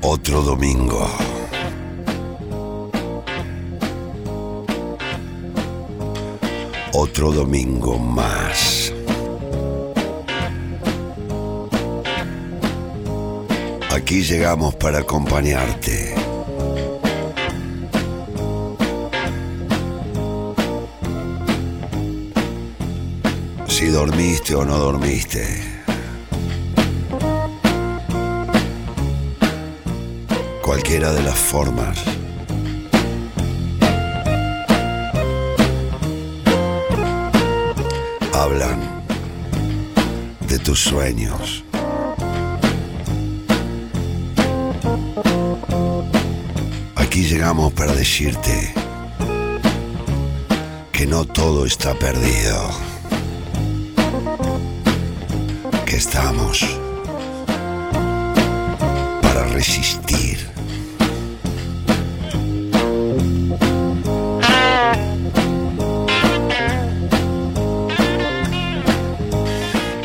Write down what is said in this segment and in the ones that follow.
Otro domingo. Otro domingo más. Aquí llegamos para acompañarte. Dormiste o no dormiste. Cualquiera de las formas. Hablan de tus sueños. Aquí llegamos para decirte que no todo está perdido. Para resistir.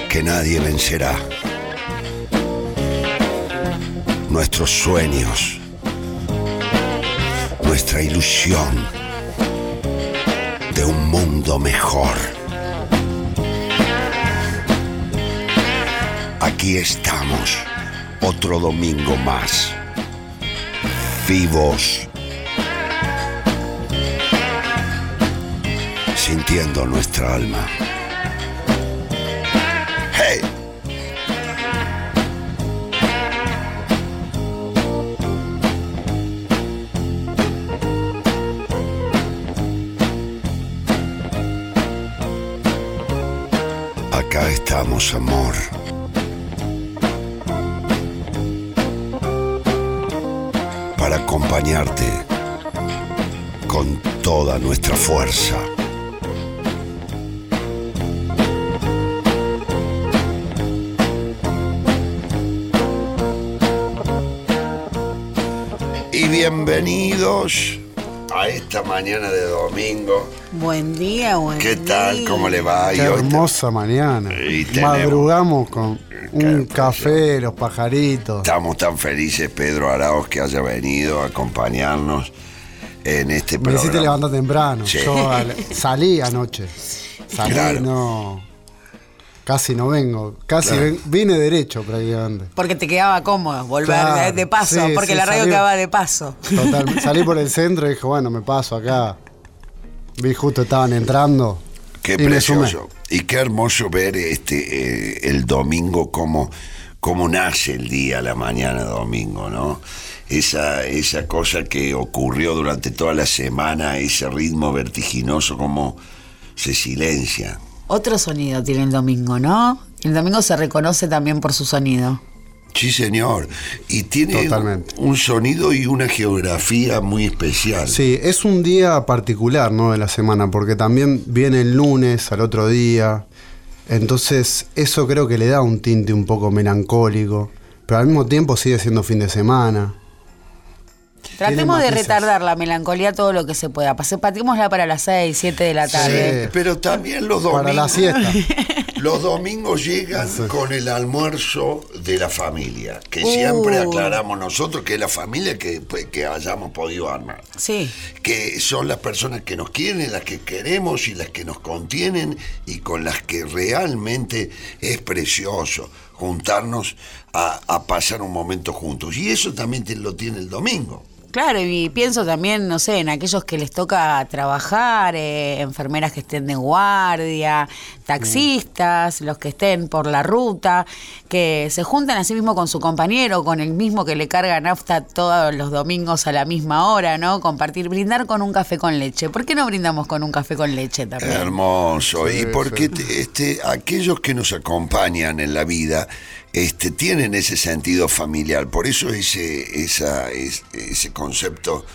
Que nadie vencerá nuestros sueños nuestra ilusión de un mundo mejor. Aquí estamos, otro domingo más, vivos, sintiendo nuestra alma. ¡Hey! Acá estamos, amor. Acompañarte con toda nuestra fuerza. Y bienvenidos a esta mañana de domingo. Buen día, buen ¿Qué día. tal? ¿Cómo le va? Qué Y hoy te- hermosa mañana. Y tenemos- Madrugamos con un café, los pajaritos. Estamos tan felices, Pedro Arauz, que haya venido a acompañarnos en este Me programa. hiciste levantar temprano. Sí. Yo al- salí anoche. Salí, Claro. no. Casi no vengo. Casi Claro. ven- vine derecho prácticamente. Porque te quedaba cómodo volver Claro, de, paso, sí, porque sí, la radio salió. quedaba de paso. Total, salí por el centro y dije, bueno, me paso acá. Vi justo estaban entrando. Qué y me precioso. Y qué hermoso ver este eh, el domingo cómo, cómo nace el día, la mañana domingo, ¿no? Esa, esa cosa que ocurrió durante toda la semana, ese ritmo vertiginoso, como se silencia. Otro sonido tiene el domingo, ¿no? El domingo se reconoce también por su sonido. Sí, señor. Y tiene Totalmente. un sonido y una geografía muy especial. Sí, es un día particular, ¿no? De la semana, porque también viene el lunes al otro día. Entonces, eso creo que le da un tinte un poco melancólico. Pero al mismo tiempo sigue siendo fin de semana. Tratemos de retardar la melancolía todo lo que se pueda. Patémosla para las 6, 7 de la tarde. Sí. Pero también los domingos. Para la siesta. Los domingos llegan con el almuerzo de la familia, que Uh. siempre aclaramos nosotros que es la familia que, pues, que hayamos podido armar. Sí. Que son las personas que nos quieren, las que queremos y las que nos contienen y con las que realmente es precioso juntarnos a, a pasar un momento juntos. Y eso también te- lo tiene el domingo. Claro, y pienso también, no sé, en aquellos que les toca trabajar, eh, enfermeras que estén de guardia, taxistas, los que estén por la ruta, que se juntan a sí mismo con su compañero, con el mismo que le carga nafta todos los domingos a la misma hora, ¿no? Compartir, brindar con un café con leche. ¿Por qué no brindamos con un café con leche también? Hermoso. y porque sí. este, aquellos que nos acompañan en la vida este, tienen ese sentido familiar. Por eso ese, esa, es- ese concepto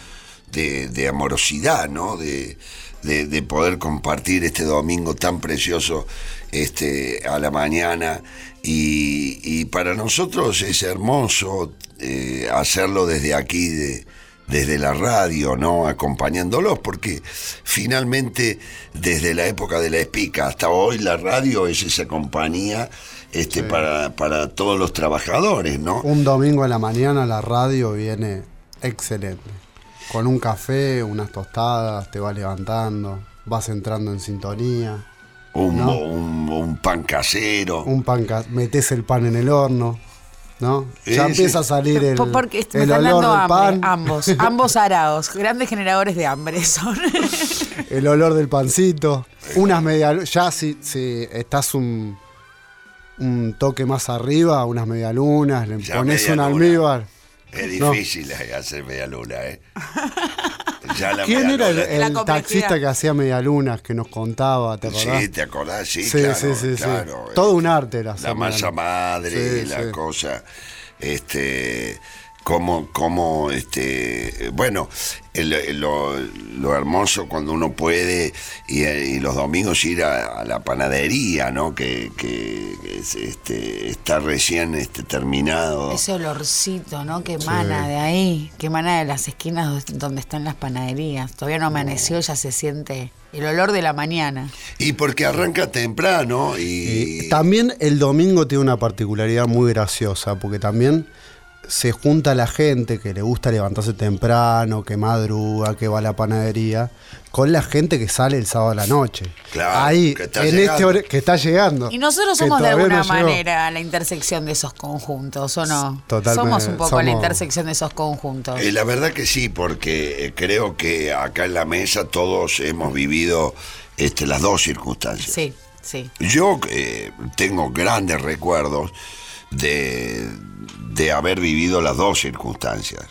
de, de amorosidad, ¿no? De, de- de poder compartir este domingo tan precioso este, a la mañana. Y, y para nosotros es hermoso eh, hacerlo desde aquí, de, desde la radio, ¿no? Acompañándolos, porque finalmente desde la época de la espica hasta hoy la radio es esa compañía este, para, para todos los trabajadores, ¿no? Un domingo en la mañana la radio viene excelente. Con un café, unas tostadas, te vas levantando, vas entrando en sintonía. Un, ¿no? un- un pan casero. Un pan, metes el pan en el horno, ¿no? Ya Sí, empieza sí. a salir el, Po- Porque me el están olor dando del hambre, pan, ambos, ambos araos, grandes generadores de hambre son. el olor del pancito, unas medialunas, ya si, si estás un, un toque más arriba, unas medialunas, le Ya pones un medialuna. almíbar. Es No. difícil eh, hacer media luna, ¿eh? Ya la ¿Quién era el, taxista que hacía medialunas, que nos contaba, te acordás? Sí, ¿te acordás? Sí, Sí, claro, sí, sí, claro. eh. Todo un arte era La masa madre, Sí, la sí. cosa, este, como, como, este, bueno, el- lo, lo hermoso cuando uno puede y, y los domingos ir a, a la panadería, ¿no? Que, que es, este, está recién este, terminado. Ese olorcito, ¿no? Que emana de ahí, que emana de las esquinas donde están las panaderías. Todavía no amaneció, ya se siente el olor de la mañana. Y porque arranca temprano y... Y también el domingo tiene una particularidad muy graciosa, porque también se junta la gente que le gusta levantarse temprano, que madruga, que va a la panadería, con la gente que sale el sábado a la noche. Claro, Ahí, que está en este llegando. hora- que está llegando. Y nosotros somos de alguna no llegó. manera la intersección de esos conjuntos, ¿o no? Totalmente, Somos un poco la somos- intersección de esos conjuntos. Eh, la verdad que sí, porque eh, creo que acá en la mesa todos hemos vivido este, las dos circunstancias. Sí, sí. Yo eh, tengo grandes recuerdos de, de haber vivido las dos circunstancias.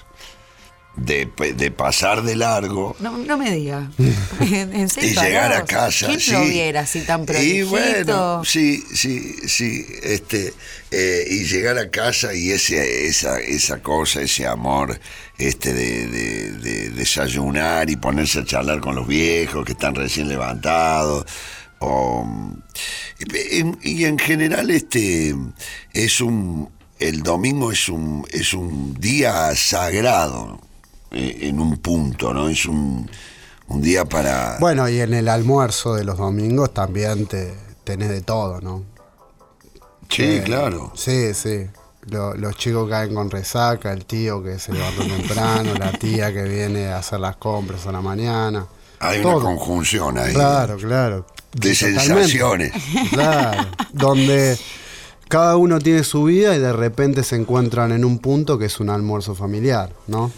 De, de pasar de largo No, no me diga. ¿En en y serio? llegar a casa. ¿Quién sí. lo viera así tan Y prolijito? bueno, sí, sí, sí. Este, eh, y llegar a casa y ese, esa, esa cosa, ese amor este de, de- de desayunar y ponerse a charlar con los viejos que están recién levantados. o, y, y en general este es un el domingo es un es un día sagrado eh, en un punto no es un, un día para Bueno, y en el almuerzo de los domingos también te tenés de todo, ¿no? sí Eh, claro Sí, sí. Lo- los chicos caen con resaca, el tío que se levantó temprano, la tía que viene a hacer las compras a la mañana. hay todo. una conjunción ahí Claro, claro. de Totalmente. sensaciones Claro. Donde cada uno tiene su vida y de repente se encuentran en un punto que es un almuerzo familiar, ¿no?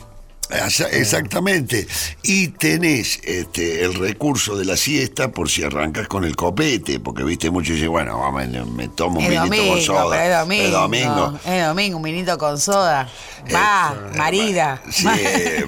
Exactamente. Y tenés este, el recurso de la siesta por si arrancas con el copete, porque viste mucho y bueno, vamos, me, me tomo un Es vinito domingo, con soda. es domingo. Es domingo. Es domingo, un vinito con soda. Va, marida. Sí,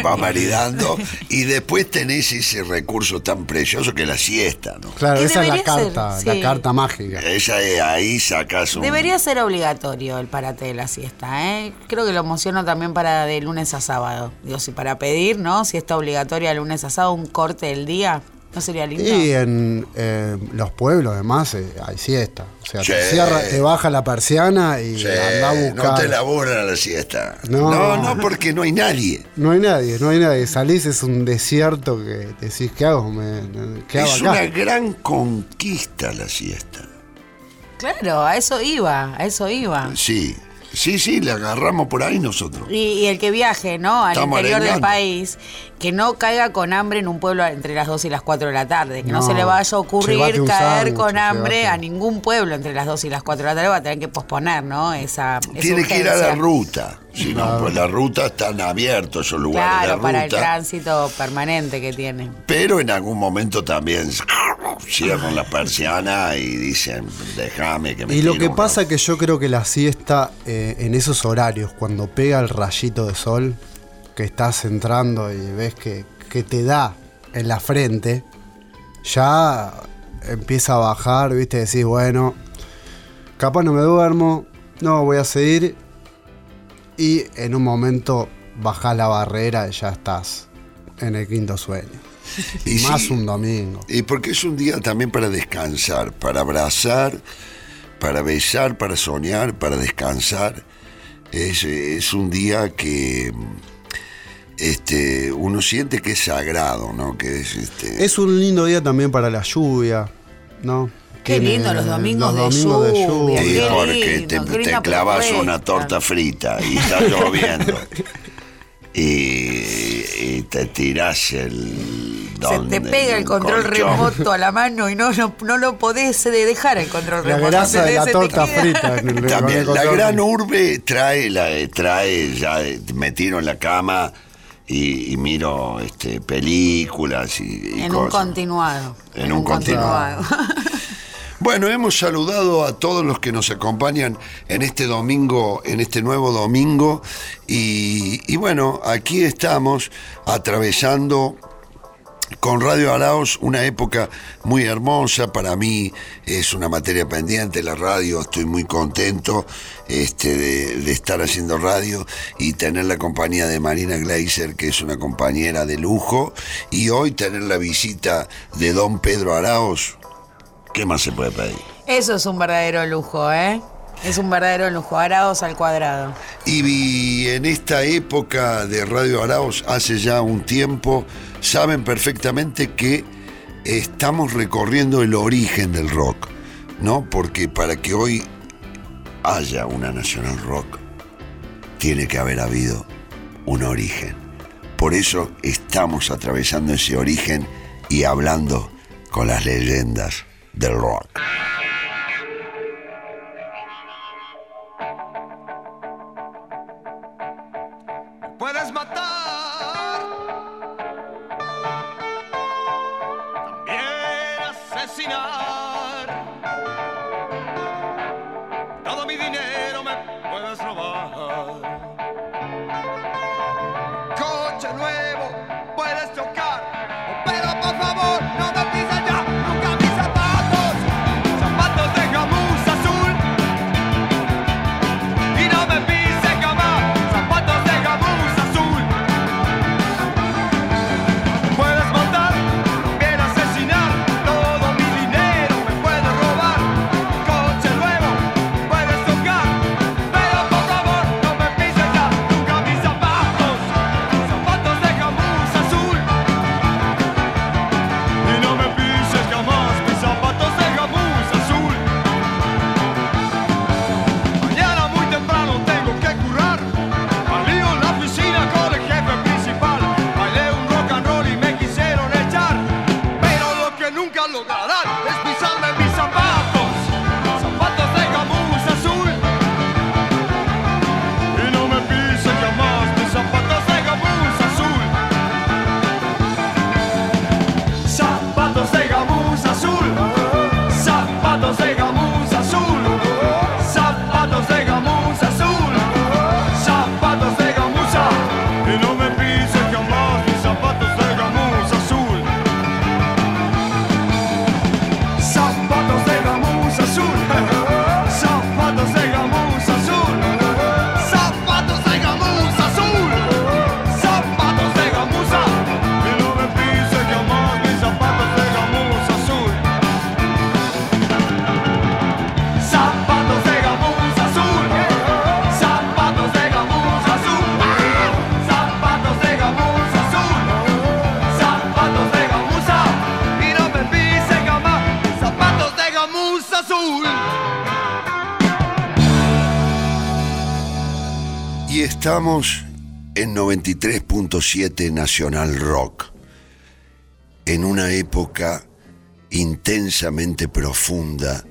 va maridando. Y después tenés ese recurso tan precioso que es la siesta, ¿no? Claro, esa es la ser, carta, sí. la carta mágica. Esa es, ahí sacas un... Debería ser obligatorio el parate de la siesta, ¿eh? Creo que lo emociono también para de lunes a sábado. Digo, si para pedir, ¿no? Si está obligatoria de lunes a sábado, un corte del día, ¿no sería lindo? Y en eh, los pueblos, además, eh, hay siesta. O sea, te, cierra, te baja la persiana y anda a buscar. no te laburan a la siesta. No. no, no, porque no hay nadie. No hay nadie, no hay nadie. Salís, es un desierto que decís, ¿qué hago? Me- ¿Qué hago Es acá? una gran conquista la siesta. Claro, a eso iba, a eso iba. Sí, sí, sí, le agarramos por ahí nosotros. Y, y el que viaje, ¿no? Al Estamos interior del país, que no caiga con hambre en un pueblo entre las 2 y las 4 de la tarde. Que no, No, se le vaya a ocurrir caer sándwich, con hambre a ningún pueblo entre las 2 y las 4 de la tarde. Va a tener que posponer, ¿no? Esa, esa Tiene que ir a la ruta. Si no, pues la ruta están abiertos esos lugares Claro, de para el ruta. tránsito permanente que tiene. Pero en algún momento también cierran la persiana y dicen, déjame que me Y lo que una". pasa que yo creo que la siesta eh, en esos horarios, cuando pega el rayito de sol, que estás entrando y ves que, que te da en la frente, ya empieza a bajar, viste, decís, bueno, capaz no me duermo, no, voy a seguir. Y en un momento bajás la barrera y ya estás en el quinto sueño. Y Más sí, un domingo. Y porque es un día también para descansar, para abrazar, para besar, para soñar, para descansar. Es, es un día que, este, uno siente que es sagrado, ¿no? Que es este. Es un lindo día también para la lluvia, ¿no? Qué Tiene lindo los domingos, los de, domingos de lluvia. Sí, qué porque lindo, te, te clavas propuesta. una torta frita y está lloviendo. y, y te tirás el. Se te pega el control colchón. remoto a la mano y no, no, no lo podés de dejar el control La remoto. grasa de la torta frita. el- También el la gran urbe trae, la, trae ya eh, me tiro en la cama y, y miro este, películas y, y En un continuado. En un continuado. Bueno, hemos saludado a todos los que nos acompañan en este domingo, en este nuevo domingo, y, bueno, aquí estamos atravesando con Radio Araos una época muy hermosa, para mí es una materia pendiente la radio, estoy muy contento este, de, de estar haciendo radio y tener la compañía de Marina Gleiser, que es una compañera de lujo, y hoy tener la visita de don Pedro Araos. ¿Qué más se puede pedir? Eso es un verdadero lujo, ¿eh? Es un verdadero lujo. Arados al cuadrado. Y en esta época de Radio Araos, hace ya un tiempo, saben perfectamente que estamos recorriendo el origen del rock, ¿no? Porque para que hoy haya una Nacional Rock, tiene que haber habido un origen. Por eso estamos atravesando ese origen y hablando con las leyendas del rock. Estamos en 93.7 Nacional Rock, en una época intensamente profunda,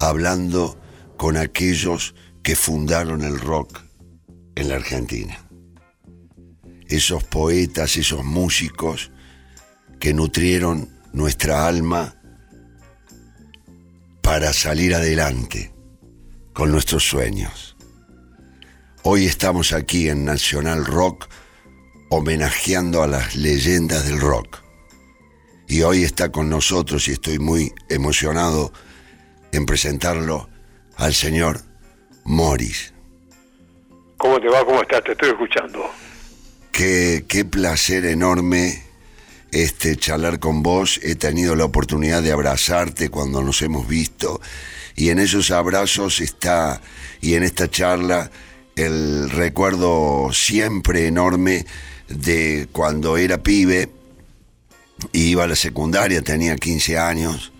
hablando con aquellos que fundaron el rock en la Argentina. Esos poetas, esos músicos que nutrieron nuestra alma para salir adelante con nuestros sueños. Hoy estamos aquí en Nacional Rock homenajeando a las leyendas del rock. Y hoy está con nosotros y estoy muy emocionado en presentarlo al señor Morris. ¿Cómo te va? ¿Cómo estás? Te estoy escuchando. Qué, qué placer enorme este charlar con vos. He tenido la oportunidad de abrazarte cuando nos hemos visto y en esos abrazos está y en esta charla el recuerdo siempre enorme de cuando era pibe, iba a la secundaria, tenía 15 años,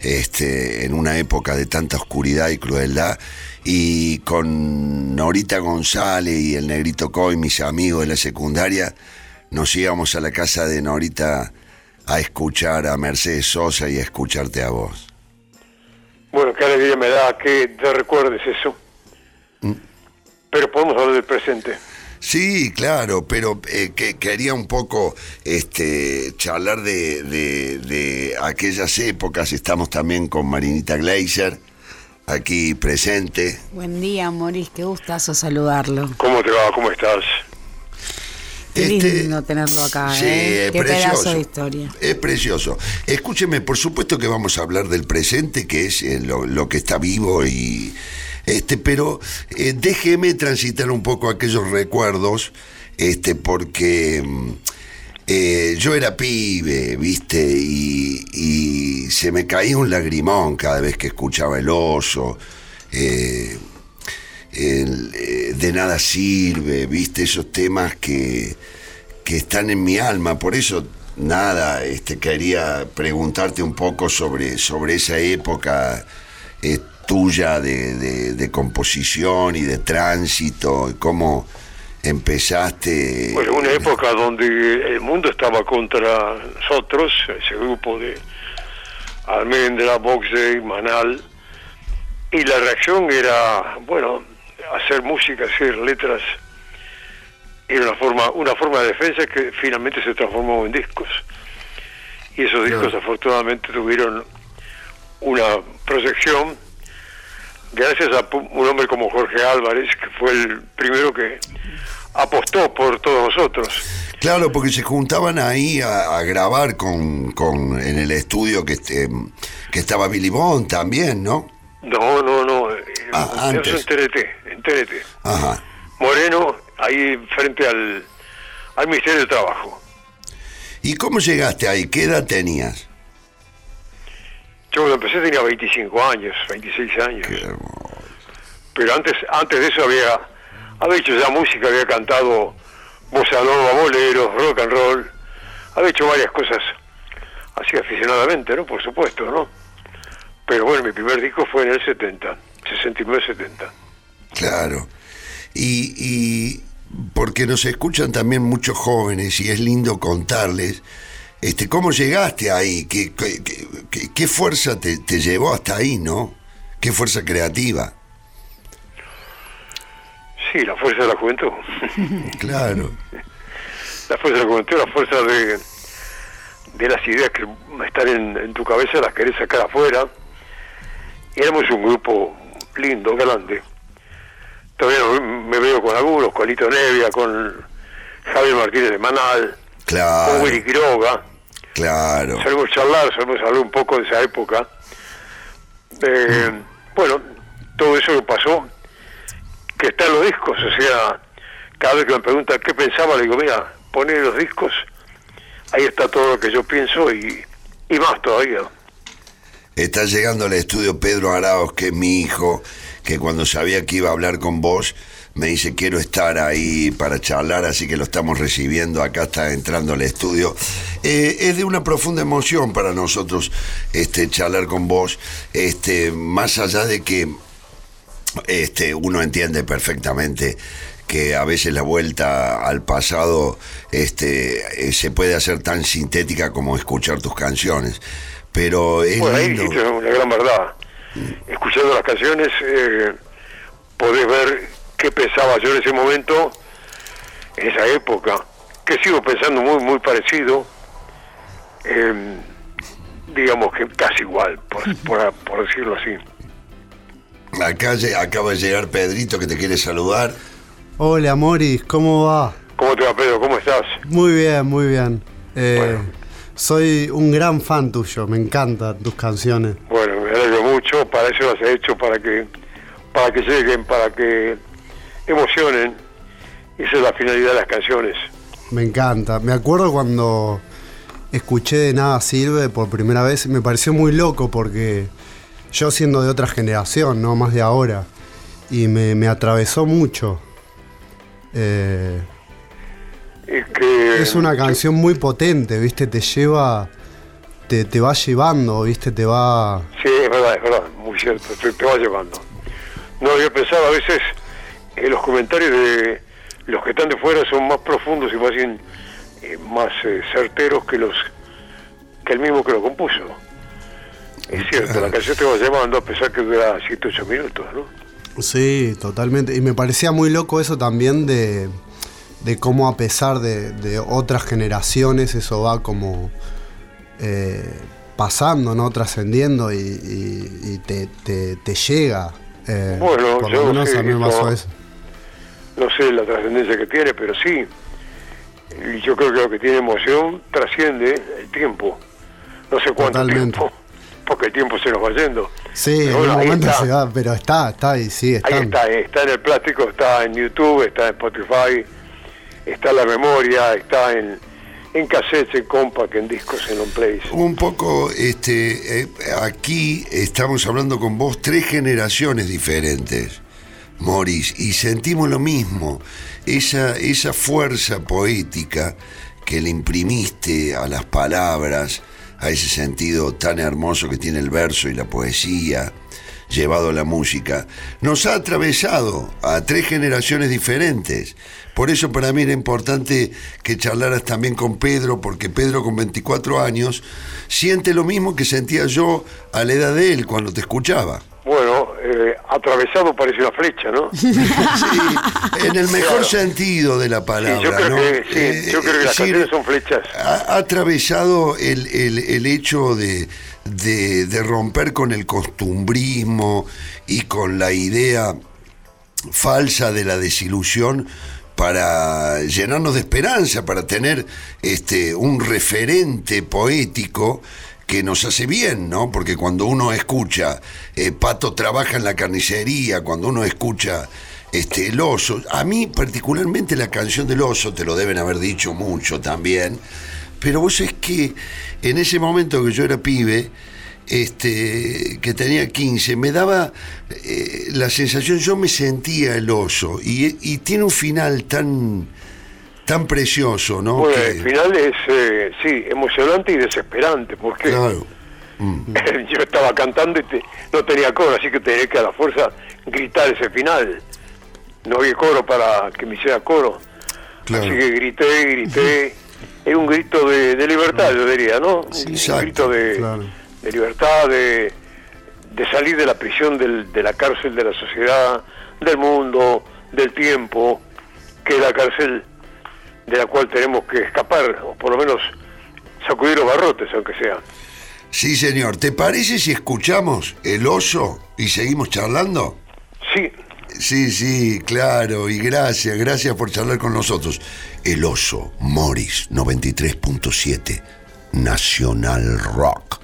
este, en una época de tanta oscuridad y crueldad, y con Norita González y el Negrito Coy, mis amigos de la secundaria, nos íbamos a la casa de Norita a escuchar a Mercedes Sosa y a escucharte a vos. Bueno, qué alegría me da que te recuerdes eso. Pero podemos hablar del presente. Sí, claro, pero eh, que quería un poco este, charlar de, de- de aquellas épocas. Estamos también con Marinita Gleiser, aquí presente. Buen día, Moris, qué gustazo saludarlo. ¿Cómo te va? ¿Cómo estás? Qué Este, lindo tenerlo acá, sí, ¿eh? es Qué pedazo precioso. de historia. Es precioso. Escúcheme, por supuesto que vamos a hablar del presente, que es eh, lo, lo que está vivo y este, pero eh, déjeme transitar un poco aquellos recuerdos, este, porque mm, eh, yo era pibe, viste, y, se me caía un lagrimón cada vez que escuchaba el oso. eh, de nada sirve, viste, esos temas que, que están en mi alma. Por eso, nada, este, quería preguntarte un poco sobre, sobre esa época eh, tuya de, de- de composición y de tránsito, y cómo empezaste. Bueno, una época donde el mundo estaba contra nosotros, ese grupo de Almendra, Boxey, Manal, y la reacción era, bueno, hacer música, hacer letras, era una forma, una forma de defensa que finalmente se transformó en discos. Y esos discos afortunadamente tuvieron una proyección gracias a un hombre como Jorge Álvarez, que fue el primero que apostó por todos nosotros. Claro, porque se juntaban ahí a, a grabar con, con, en el estudio que, este, que estaba Billy Bond también, ¿no? No, no, no. eh, Ah, antes. en TNT, en TNT. Ajá. Moreno, ahí frente al, al Ministerio del Trabajo. ¿Y cómo llegaste ahí? ¿Qué edad tenías? Yo cuando empecé tenía 25 años, 26 años. Qué. Pero antes antes de eso había, había hecho ya música, había cantado bossa nova, boleros, rock and roll. Había hecho varias cosas así aficionadamente, ¿no? Por supuesto, ¿no? Pero bueno, mi primer disco fue en el 70, 69-70. Claro. Y, y porque nos escuchan también muchos jóvenes y es lindo contarles, este, ¿cómo llegaste ahí? ¿Qué, qué, qué- qué fuerza te, te llevó hasta ahí, no? ¿Qué fuerza creativa? Sí, la fuerza de la juventud. Claro. la fuerza de la juventud, la fuerza de, de las ideas que están en, en tu cabeza, las querés sacar afuera. Y éramos un grupo lindo, grande. Todavía me veo con algunos, con Lito Nevia, con Javier Martínez de Manal, Claro, con Willy Quiroga. Claro. Solemos charlar, solemos hablar un poco de esa época. Eh, Bueno, todo eso que pasó, que está en los discos, o sea, cada vez que me preguntan qué pensaba, le digo, mira, poné los discos, ahí está todo lo que yo pienso y, y más todavía. Está llegando al estudio Pedro Araos, que es mi hijo, que cuando sabía que iba a hablar con vos, me dice quiero estar ahí para charlar, así que lo estamos recibiendo, acá está entrando al estudio. Eh, es de una profunda emoción para nosotros este, charlar con vos, este, más allá de que este, uno entiende perfectamente que a veces la vuelta al pasado este, eh, se puede hacer tan sintética como escuchar tus canciones. Pero es Bueno, ahí una gran verdad. Escuchando las canciones, eh, podés ver qué pensaba yo en ese momento, en esa época, que sigo pensando muy, muy parecido, eh, digamos que casi igual, por, por, por decirlo así. Acá acaba de llegar Pedrito que te quiere saludar. Hola Moris, ¿cómo va? ¿Cómo te va, Pedro? ¿Cómo estás? Muy bien, muy bien. Eh, Bueno. Soy un gran fan tuyo, me encantan tus canciones. Bueno, me alegro mucho, para eso las he hecho, para que, para que lleguen, para que emocionen. Esa es la finalidad de las canciones. Me encanta. Me acuerdo cuando escuché de Nada Sirve por primera vez, me pareció muy loco porque yo siendo de otra generación, no más de ahora, y me, me atravesó mucho. Eh, Es que Es una canción muy potente, ¿viste? Te lleva. Te, te va llevando, ¿viste? Te va. Sí, es verdad, es verdad, muy cierto, te, te va llevando. No, yo pensaba a veces que los comentarios de los que están de fuera son más profundos y más, bien, eh, más eh, certeros que los que el mismo que lo compuso. Es cierto, la canción te va llevando a pesar que dura 7 8 minutos, ¿no? Sí, totalmente. Y me parecía muy loco eso también de, de cómo a pesar de, de otras generaciones eso va como eh, pasando, ¿no? Trascendiendo y, y- y te, te- te llega. Eh, Bueno, yo a mí me pasó no- eso. No sé la trascendencia que tiene, pero sí. Y yo creo que lo que tiene emoción trasciende el tiempo. No sé cuánto Totalmente. tiempo, porque el tiempo se nos va yendo. Sí, Pero en bueno, un ahí momento está. se va, pero está, está y sigue Ahí estando. está, eh, está en el plástico, está en YouTube, está en Spotify, está en la memoria, está en, en cassettes, en compact, en discos, en long plays. Un poco, este, eh, aquí estamos hablando con vos tres generaciones diferentes, Morris, y sentimos lo mismo, esa, esa fuerza poética que le imprimiste a las palabras, a ese sentido tan hermoso que tiene el verso y la poesía, llevado a la música, nos ha atravesado a tres generaciones diferentes. Por eso para mí era importante que charlaras también con Pedro, porque Pedro con 24 años siente lo mismo que sentía yo a la edad de él cuando te escuchaba. Bueno, eh, atravesado parece una flecha, ¿no? Sí, en el mejor Claro. sentido de la palabra. Sí, yo creo ¿no? que, sí, Eh, yo creo que las decir, son flechas. ha, ha atravesado el, el- el hecho de, de- de romper con el costumbrismo y con la idea falsa de la desilusión para llenarnos de esperanza, para tener este un referente poético que nos hace bien, ¿no? Porque cuando uno escucha eh, Pato trabaja en la carnicería, cuando uno escucha este el oso, a mí particularmente la canción del oso, te lo deben haber dicho mucho también, pero vos es que en ese momento que yo era pibe, este, que tenía 15, me daba eh, la sensación, yo me sentía el oso, y, y tiene un final tan, tan precioso, ¿no? Bueno, Que- el final es, eh, sí, emocionante y desesperante, porque claro. yo estaba cantando y te- no tenía coro, así que tenía que a la fuerza gritar ese final. No había coro para que me hiciera coro. Claro. Así que grité, grité. Era un grito de, de libertad, yo diría, ¿no? Un- un exacto, grito de, claro. de libertad, de, de salir de la prisión, del- de la cárcel de la sociedad, del mundo, del tiempo, que la cárcel de la cual tenemos que escapar, o por lo menos sacudir los barrotes, aunque sea. Sí, señor. ¿Te parece si escuchamos El Oso y seguimos charlando? Sí, Sí, sí, claro. Y gracias, gracias por charlar con nosotros. El Oso, Morris 93.7, Nacional Rock.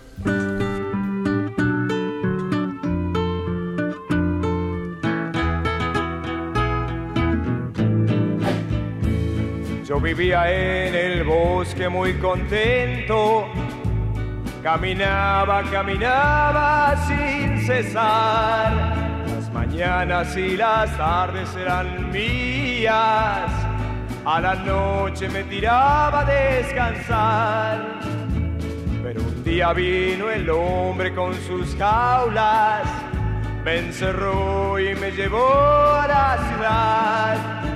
Vivía en el bosque muy contento, caminaba, caminaba sin cesar. Las mañanas y las tardes eran mías, a la noche me tiraba a descansar. Pero un día vino el hombre con sus jaulas, me encerró y me llevó a la ciudad.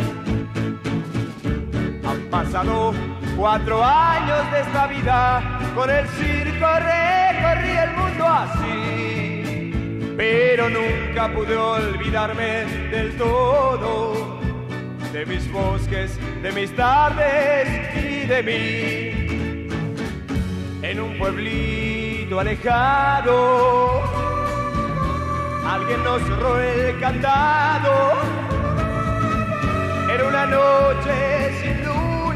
Han pasado cuatro años de esta vida, con el circo recorrí el mundo así, pero nunca pude olvidarme del todo, de mis bosques, de mis tardes y de mí. En un pueblito alejado, alguien nos cerró el candado. Era una noche sin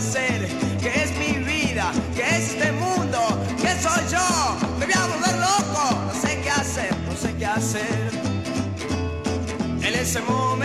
placer que es mi vida, que es este mundo, que soy yo. Me voy a volver loco, no sé qué hacer, no sé qué hacer en ese mundo.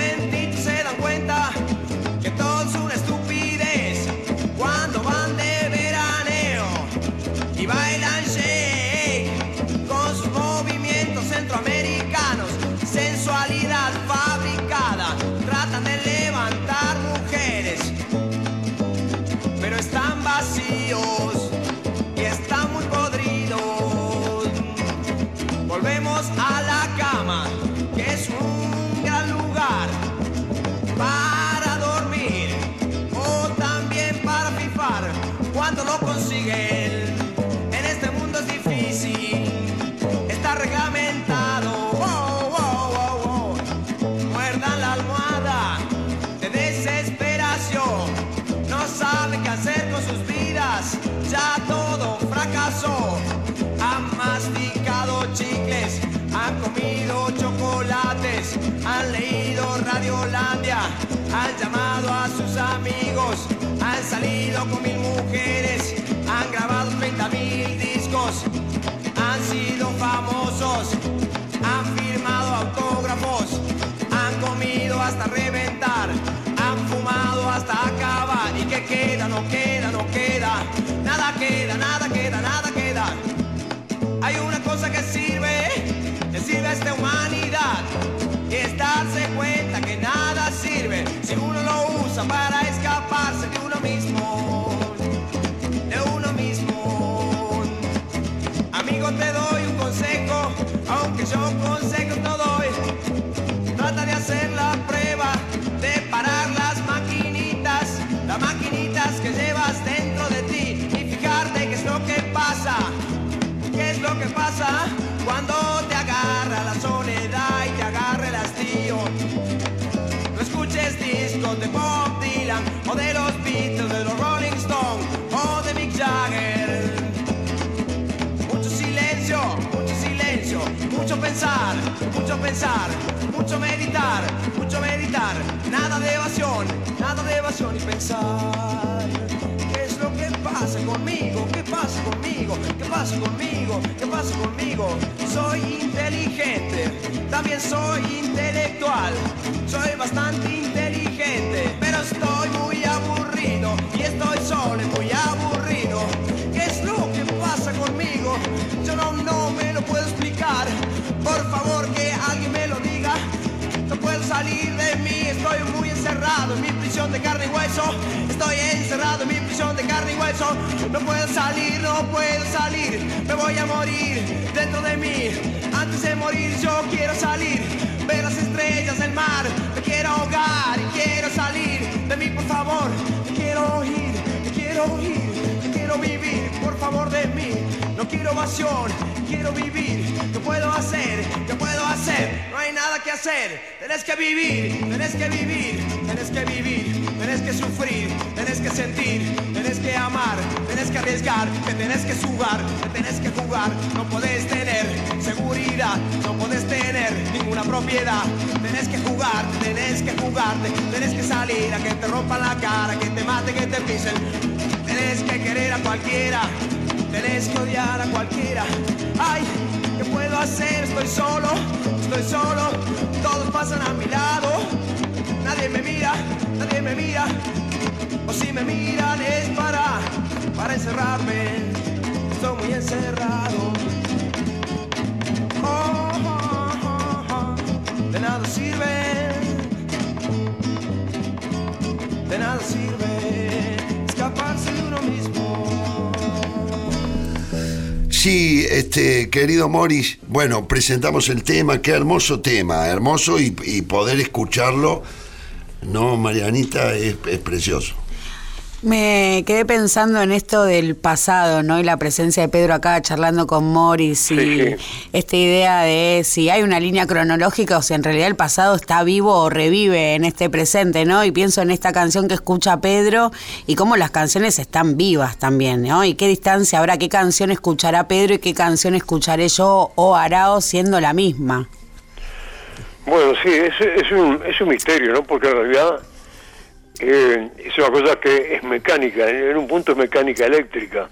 Han llamado a sus amigos, han salido con mil mujeres, han grabado 30 mil discos, han sido famosos, han firmado autógrafos, han comido hasta reventar, han fumado hasta acabar y que queda, no queda, no queda, nada queda, nada queda, nada queda. Hay una cosa que sirve, que sirve a esta humanidad. Y es para escaparse de uno mismo. De uno mismo. Amigo, te doy un consejo, aunque yo consejos no doy. Trata de hacer la prueba de parar las maquinitas, las maquinitas que llevas dentro de ti y fijarte qué es lo que pasa. ¿Qué es lo que pasa cuando te agarra la soledad y te agarra el hastío? No escuches discos de de los Beatles, de los Rolling Stones o de Mick Jagger. Mucho silencio, mucho silencio, mucho pensar, mucho pensar, mucho meditar, mucho meditar. Nada de evasión, nada de evasión y pensar. ¿Qué es lo que pasa conmigo? ¿Qué pasa conmigo? ¿Qué pasa conmigo? ¿Qué pasa conmigo? Soy inteligente, también soy intelectual. Soy bastante inteligente, estoy muy aburrido y estoy solo y muy aburrido. ¿Qué es lo que pasa conmigo? Yo no, no me lo puedo explicar. Por favor, que alguien me lo diga. No puedo salir de mí, estoy muy encerrado en mi prisión de carne y hueso. Estoy encerrado en mi prisión de carne y hueso. No puedo salir, no puedo salir. Me voy a morir dentro de mí. Antes de morir yo quiero salir. Ver las estrellas del mar. Quiero ahogar y quiero salir de mí, por favor. Quiero ir, me quiero ir, me quiero vivir, por favor de mí. No quiero evasión, quiero vivir. ¿Qué puedo hacer? ¿Qué puedo hacer? No hay nada que hacer. Tenés que vivir, tenés que vivir, tenés que vivir, tenés que sufrir, tenés que sentir, tenés que amar, tenés que arriesgar, te tenés que jugar, te tenés que jugar. No podés tener seguridad, no podés tener ninguna propiedad. Tenés que jugar, tenés que jugarte, tenés que salir a que te rompan la cara, que te maten, que te pisen. Tenés que querer a cualquiera, tenés que odiar a cualquiera. Ay, ¿qué puedo hacer? Estoy solo, estoy solo, todos pasan a mi lado. Nadie me mira, nadie me mira. O si me miran es para, para encerrarme. Estoy muy encerrado. Oh, oh, oh, oh. De nada sirve. De nada sirve escaparse de uno mismo. Sí, este, querido Morris, bueno, presentamos el tema, qué hermoso tema, hermoso y poder escucharlo, no, Marianita, es, es precioso. Me quedé pensando en esto del pasado, ¿no? Y la presencia de Pedro acá charlando con Morris y Sí, sí. esta idea de si hay una línea cronológica o si en realidad el pasado está vivo o revive en este presente, ¿no? Y pienso en esta canción que escucha Pedro y cómo las canciones están vivas también, ¿no? Y qué distancia habrá, qué canción escuchará Pedro y qué canción escucharé yo o Arao siendo la misma. Bueno, sí, es, es, un, es un misterio, ¿no? Porque en realidad eh, es una cosa que es mecánica, en un punto es mecánica eléctrica,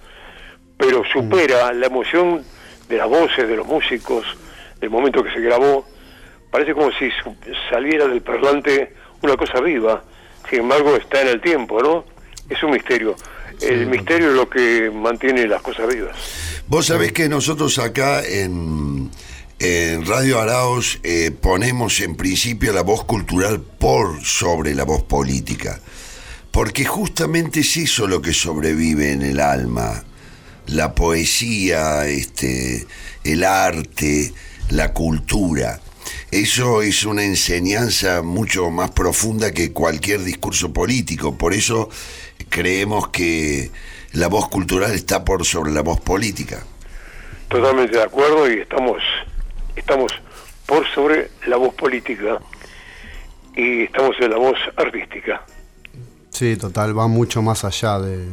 pero supera la emoción de las voces, de los músicos, del momento que se grabó. Parece como si saliera del parlante una cosa viva, sin embargo está en el tiempo, ¿no? Es un misterio. El misterio es lo que mantiene las cosas vivas. Vos sabés que nosotros acá en, en Radio Araos eh, ponemos en principio la voz cultural por sobre la voz política, porque justamente es eso lo que sobrevive en el alma, la poesía, este, el arte, la cultura. Eso es una enseñanza mucho más profunda que cualquier discurso político. Por eso creemos que la voz cultural está por sobre la voz política. Totalmente de acuerdo y estamos, estamos por sobre la voz política y estamos en la voz artística. Sí, total, va mucho más allá de...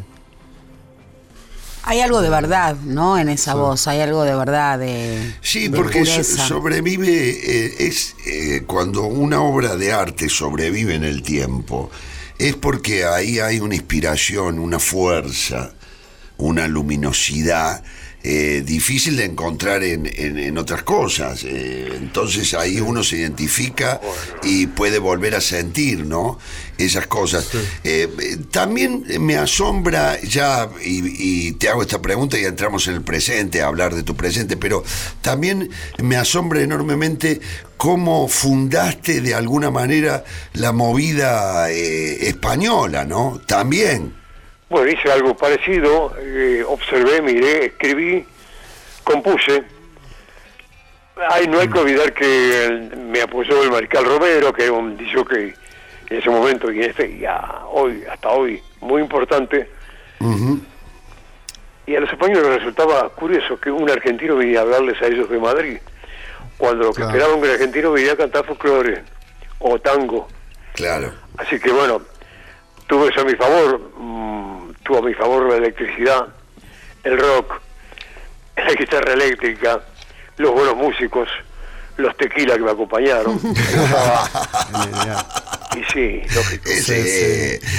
Hay algo de verdad, ¿no? En esa voz, hay algo de verdad, de. Sí, de porque so- sobrevive, eh, es eh, cuando una obra de arte sobrevive en el tiempo, es porque ahí hay una inspiración, una fuerza, una luminosidad eh, difícil de encontrar en, en- en otras cosas. Eh, entonces ahí uno se identifica y puede volver a sentir, ¿no? Esas cosas. Eh, eh, también me asombra ya, y, y te hago esta pregunta y entramos en el presente, a hablar de tu presente, pero también me asombra enormemente cómo fundaste de alguna manera la movida española, ¿no? También. Bueno, hice algo parecido, eh, observé, miré, escribí, compuse. Ay, no hay que olvidar que el- me apoyó el Mariscal Romero, que era un que en ese momento y en este, y a- hoy, hasta hoy, muy importante. Y a los españoles les resultaba curioso que un argentino viniera a hablarles a ellos de Madrid, cuando lo que Claro. esperaban que un argentino viniera a cantar folclore o tango. Claro. Así que bueno, tuve eso a mi favor, mm, a mi favor la electricidad, el rock, la guitarra eléctrica, los buenos músicos, los tequila que me acompañaron. Y sí, lógico.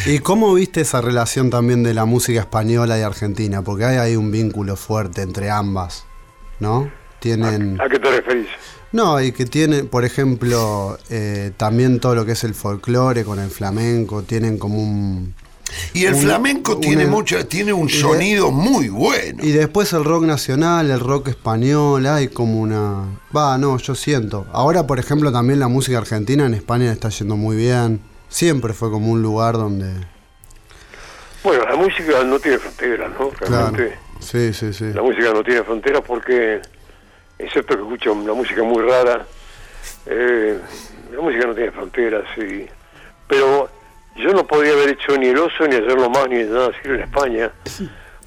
¿Y cómo viste esa relación también de la música española y argentina? Porque hay ahí un vínculo fuerte entre ambas, ¿no? Tienen... ¿A qué te referís? No, y que tienen, por ejemplo, eh, también todo lo que es el folclore con el flamenco, tienen como un... Y el Un- flamenco un- tiene mucha, tiene un de- sonido muy bueno. Y después el rock nacional, el rock español, hay como una... Va, no, yo siento. Ahora, por ejemplo, también la música argentina en España está yendo muy bien. Siempre fue como un lugar donde... Bueno, la música no tiene fronteras, ¿no? Claro. Realmente Sí, sí, sí. la música no tiene fronteras porque, excepto que escucho una música muy rara, eh, la música no tiene fronteras. Y, pero yo no podría haber hecho ni el oso, ni hacerlo más, ni nada así en España,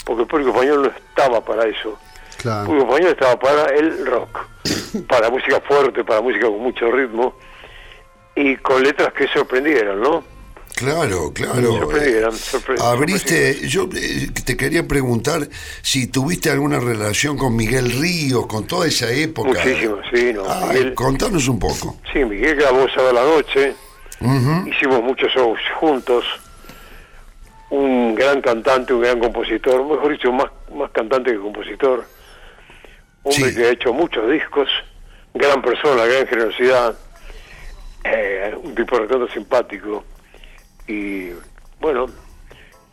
porque el público español no estaba para eso. El Claro. público español estaba para el rock, para música fuerte, para música con mucho ritmo y con letras que sorprendieran, ¿no? Claro, claro. Sorprendieran, sorpre- Abriste, yo eh, te quería preguntar si tuviste alguna relación con Miguel Ríos, con toda esa época. Muchísimo, sí, no. Ah, Miguel- contanos un poco. Sí, Miguel grabó Sábado a la Noche, Hicimos muchos shows juntos, un gran cantante, un gran compositor, mejor dicho, más, más cantante que compositor, hombre Sí. que ha hecho muchos discos, gran persona, gran generosidad, eh, un tipo de retrato simpático, y bueno,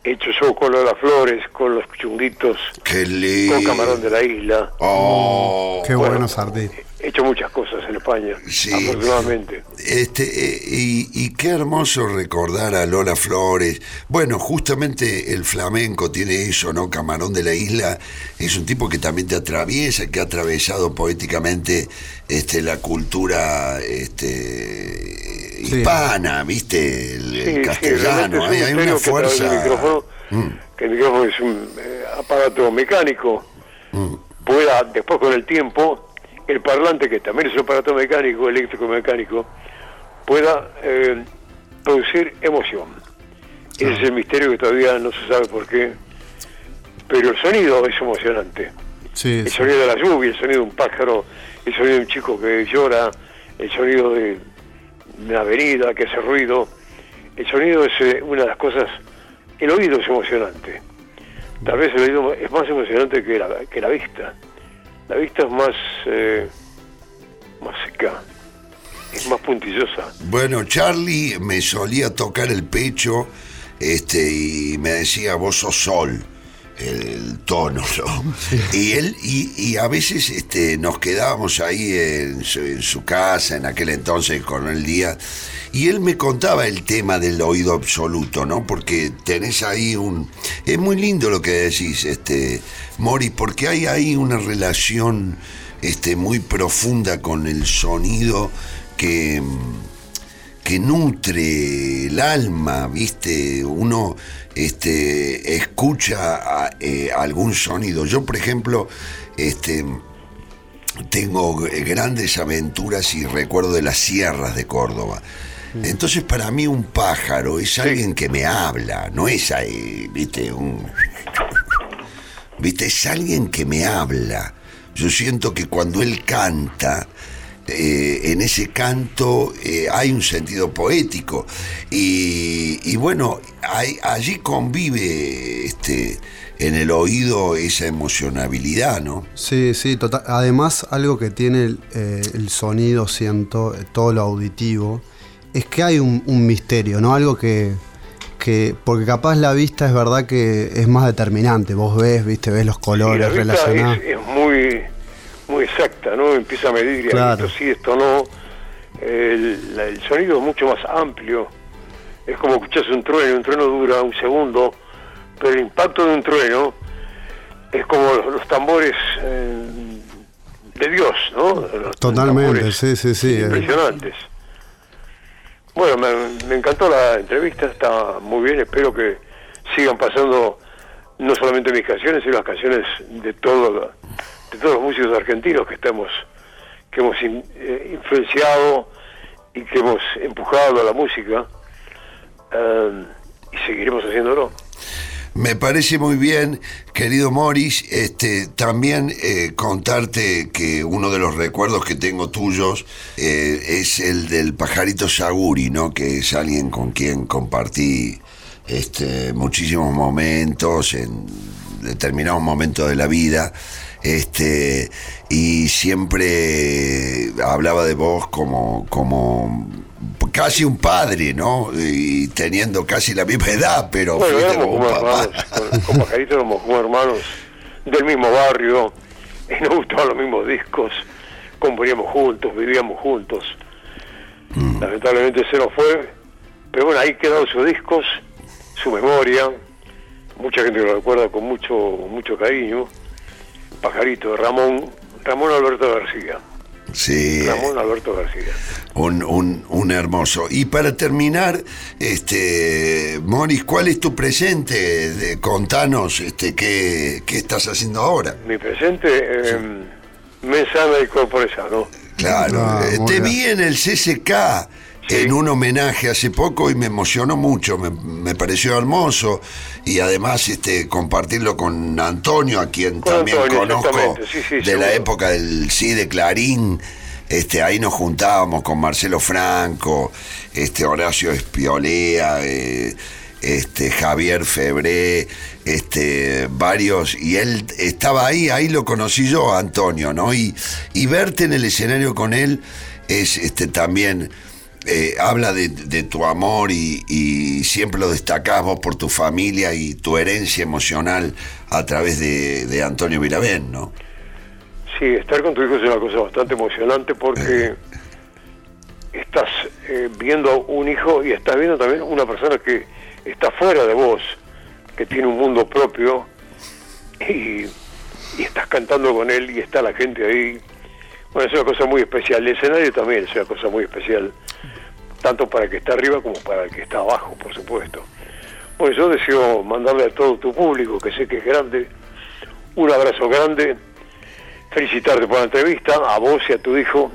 he hecho show con Lola Flores, con los chunguitos, Qué lindo. con Camarón de la Isla, Oh, Qué Bueno, buenos artistas. He hecho muchas cosas en España, Sí. afortunadamente. Este, eh, y, y qué hermoso recordar a Lola Flores. Bueno, justamente el flamenco tiene eso, ¿no? Camarón de la Isla es un tipo que también te atraviesa, que ha atravesado poéticamente este, la cultura este, Sí. hispana, ¿viste? El, el Sí, castellano. hay, hay un una misterio que fuerza. micrófono, Mm. que el micrófono es un eh, aparato mecánico, Mm. pueda, después con el tiempo, el parlante, que también es un aparato mecánico, eléctrico mecánico, pueda eh, producir emoción. Ese es el misterio que todavía no se sabe por qué, pero el sonido es emocionante. Sí, El sonido de la lluvia, el sonido de un pájaro, el sonido de un chico que llora, el sonido de una avenida que hace ruido. El sonido es eh, una de las cosas, el oído es emocionante. Tal vez el oído es más emocionante que la, que la vista. La vista es más, eh, más seca, es más puntillosa. Bueno, Charlie me solía tocar el pecho este, y me decía, vos sos sol, el tono, ¿no? Y él, y, y a veces este, nos quedábamos ahí en su, en su casa, en aquel entonces, con el día, y él me contaba el tema del oído absoluto, ¿no? Porque tenés ahí un... Es muy lindo lo que decís, este, Mori, porque hay ahí una relación este, muy profunda con el sonido que, que nutre el alma, ¿viste? Uno este, escucha eh, algún sonido. Yo, por ejemplo, este, tengo grandes aventuras y recuerdo de las sierras de Córdoba. Entonces para mí un pájaro es alguien que me habla, no es ahí, viste, un... Viste, es alguien que me habla. Yo siento que cuando él canta, eh, en ese canto eh, hay un sentido poético. Y, y bueno, hay- allí convive este, en el oído esa emocionabilidad, ¿no? Sí, sí, total. Además, algo que tiene el, eh, el sonido, siento, eh, todo lo auditivo, es que hay un, un misterio, ¿no? Algo que, que. Porque capaz la vista es verdad que es más determinante. Vos ves, viste, ves los colores la vista relacionados. es, es muy, muy exacta, ¿no? Empieza a medir Claro. esto sí, esto no. El, sonido es mucho más amplio. Es como escuchas un trueno, un trueno dura un segundo, pero el impacto de un trueno es como los, los tambores eh, de Dios, ¿no? Los Totalmente, tambores sí, sí, sí. Impresionantes. Bueno, me, me encantó la entrevista, está muy bien, espero que sigan pasando no solamente mis canciones, sino las canciones de todo, de todos los músicos argentinos que estamos, que hemos eh, influenciado y que hemos empujado a la música eh, y seguiremos haciéndolo. Me parece muy bien, querido Morris, este, también eh, contarte que uno de los recuerdos que tengo tuyos eh, es el del pajarito Saguri, ¿no? Que es alguien con quien compartí este, muchísimos momentos en determinados momentos de la vida. Este, y siempre hablaba de vos como, como casi un padre, ¿no? Y teniendo casi la misma edad, pero Bueno, fuiste como como hermanos, con, con éramos como hermanos del mismo barrio, y nos gustaban los mismos discos, componíamos juntos, vivíamos juntos. Mm. Lamentablemente se nos fue, pero bueno, ahí quedaron sus discos, su memoria, mucha gente lo recuerda con mucho, mucho cariño. Pajarito Ramón, Ramón Alberto García. Sí, Ramón Alberto García. un, un, un hermoso. Y para terminar, este, Moris, ¿cuál es tu presente? De- contanos este, qué, qué estás haciendo ahora. Mi presente, eh, Mensana y Corpore Sano. Claro, Ah, eh, muy te bien. vi en el CCK Sí. en un homenaje hace poco y me emocionó mucho, me, me pareció hermoso y además este compartirlo con Antonio, a quien Con también Antonio, conozco exactamente, sí, sí, de seguro. la época del sí de Clarín. Este, ahí nos juntábamos con Marcelo Franco, este, Horacio Espiolea, eh, este, Javier Febré, este, varios, y él estaba ahí, ahí lo conocí yo, Antonio, ¿no? Y, y verte en el escenario con él es este, también, eh, habla de, de tu amor y, y siempre lo destacás vos por tu familia y tu herencia emocional a través de, de Antonio Viravén, ¿no? Sí, estar con tu hijo es una cosa bastante emocionante porque estás eh, viendo un hijo y estás viendo también una persona que está fuera de vos, que tiene un mundo propio y, y estás cantando con él y está la gente ahí. Bueno, es una cosa muy especial. El escenario también es una cosa muy especial, tanto para el que está arriba como para el que está abajo, por supuesto. Bueno, yo deseo mandarle a todo tu público, que sé que es grande, un abrazo grande felicitarte por la entrevista, a vos y a tu hijo.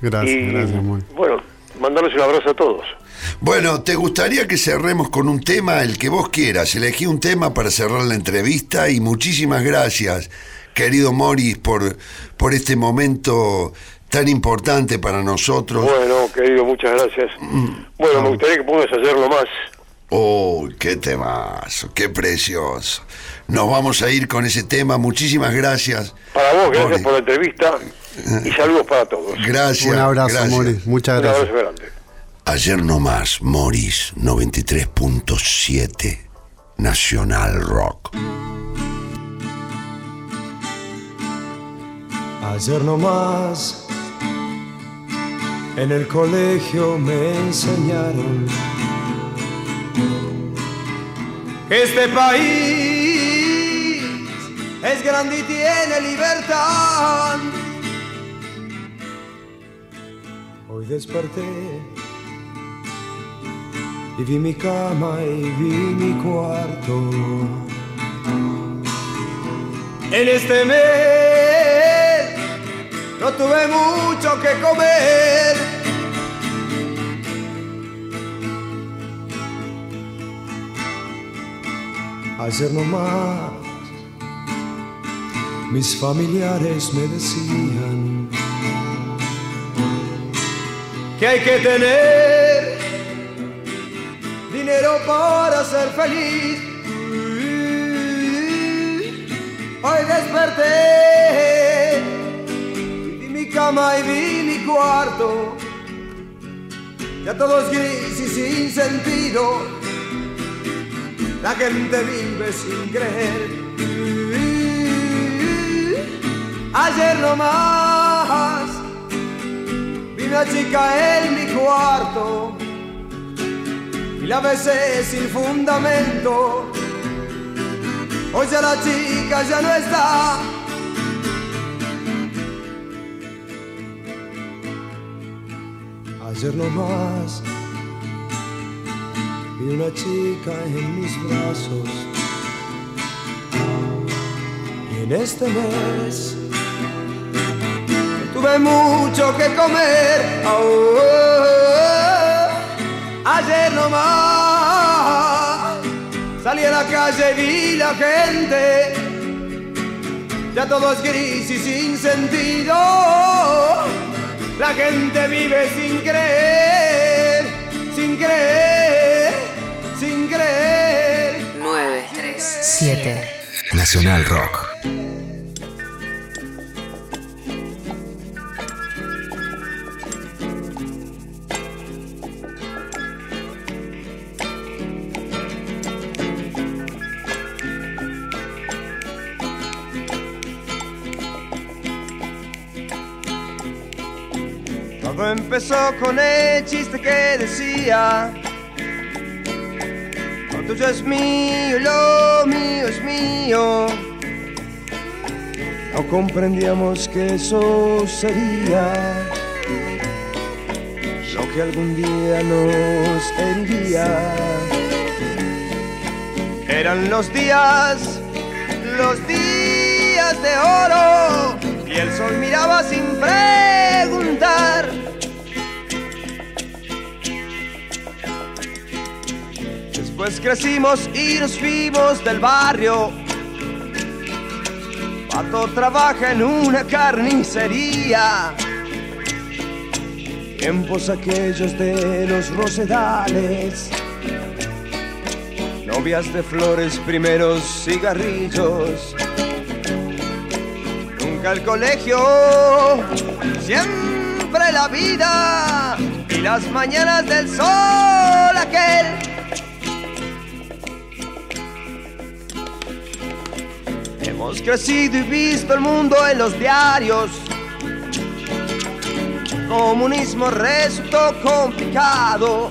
Gracias, y gracias, muy. bueno, mandarles un abrazo a todos. Bueno, ¿te gustaría que cerremos con un tema, el que vos quieras? Elegí un tema para cerrar la entrevista y muchísimas gracias, querido Morris, por, por este momento tan importante para nosotros. Bueno, querido, muchas gracias. Bueno, me gustaría que pongas a hacerlo más. ¡Oh, qué temazo! ¡Qué precioso! Nos vamos a ir con ese tema. Muchísimas gracias. Para vos, gracias por la entrevista y saludos para todos. Gracias. Un abrazo, gracias. Moris. Muchas Un gracias. abrazo grande. Ayer no más, Morris 93.7 Nacional Rock. Ayer nomás en el colegio me enseñaron que este país es grande y tiene libertad. Hoy desperté y vi mi cama y vi mi cuarto. En este mes no tuve mucho que comer. Ayer nomás mis familiares me decían que hay que tener dinero para ser feliz. Hoy desperté mi cama y vi mi cuarto. Ya todo es gris y sin sentido. La gente vive sin creer. Ayer nomás vi una chica en mi cuarto y la besé sin fundamento. Hoy ya la chica ya no está. Ayer nomás vi una chica en mis brazos y en este mes tuve mucho que comer. Oh, ayer nomás salí a la calle y vi la gente. Ya todo es gris y sin sentido. La gente vive sin creer, sin creer, sin creer. 9, 3, 7. Nacional Rock. Todo empezó con el chiste que decía Lo tuyo es mío, lo mío es mío No comprendíamos que eso sería. Lo que algún día nos heriría Eran los días, los días de oro Y el sol miraba sin preguntar Después crecimos y nos fuimos del barrio. Pato trabaja en una carnicería. Tiempos aquellos de los rosedales. Novias de flores, primeros cigarrillos. Nunca el colegio, siempre la vida. Y las mañanas del sol aquel. Hemos crecido y visto el mundo en los diarios. Comunismo resultó complicado.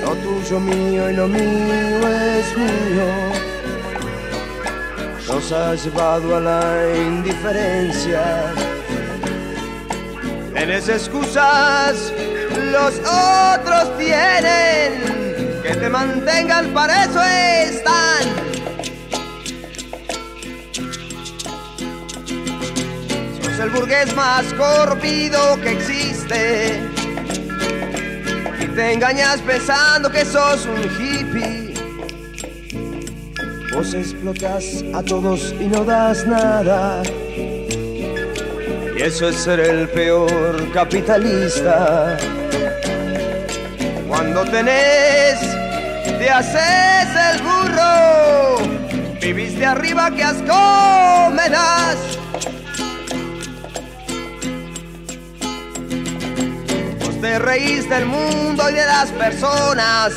Lo tuyo mío y lo mío es mío. Nos ha llevado a la indiferencia. Tienes excusas, los otros tienen. Que te mantengan, para eso están. El burgués más corrompido que existe. Y te engañas pensando que sos un hippie. Vos explotas a todos y no das nada. Y eso es ser el peor capitalista. Cuando tenés, te haces el burro. Vivís de arriba, que asco me das. Te reís del mundo y de las personas.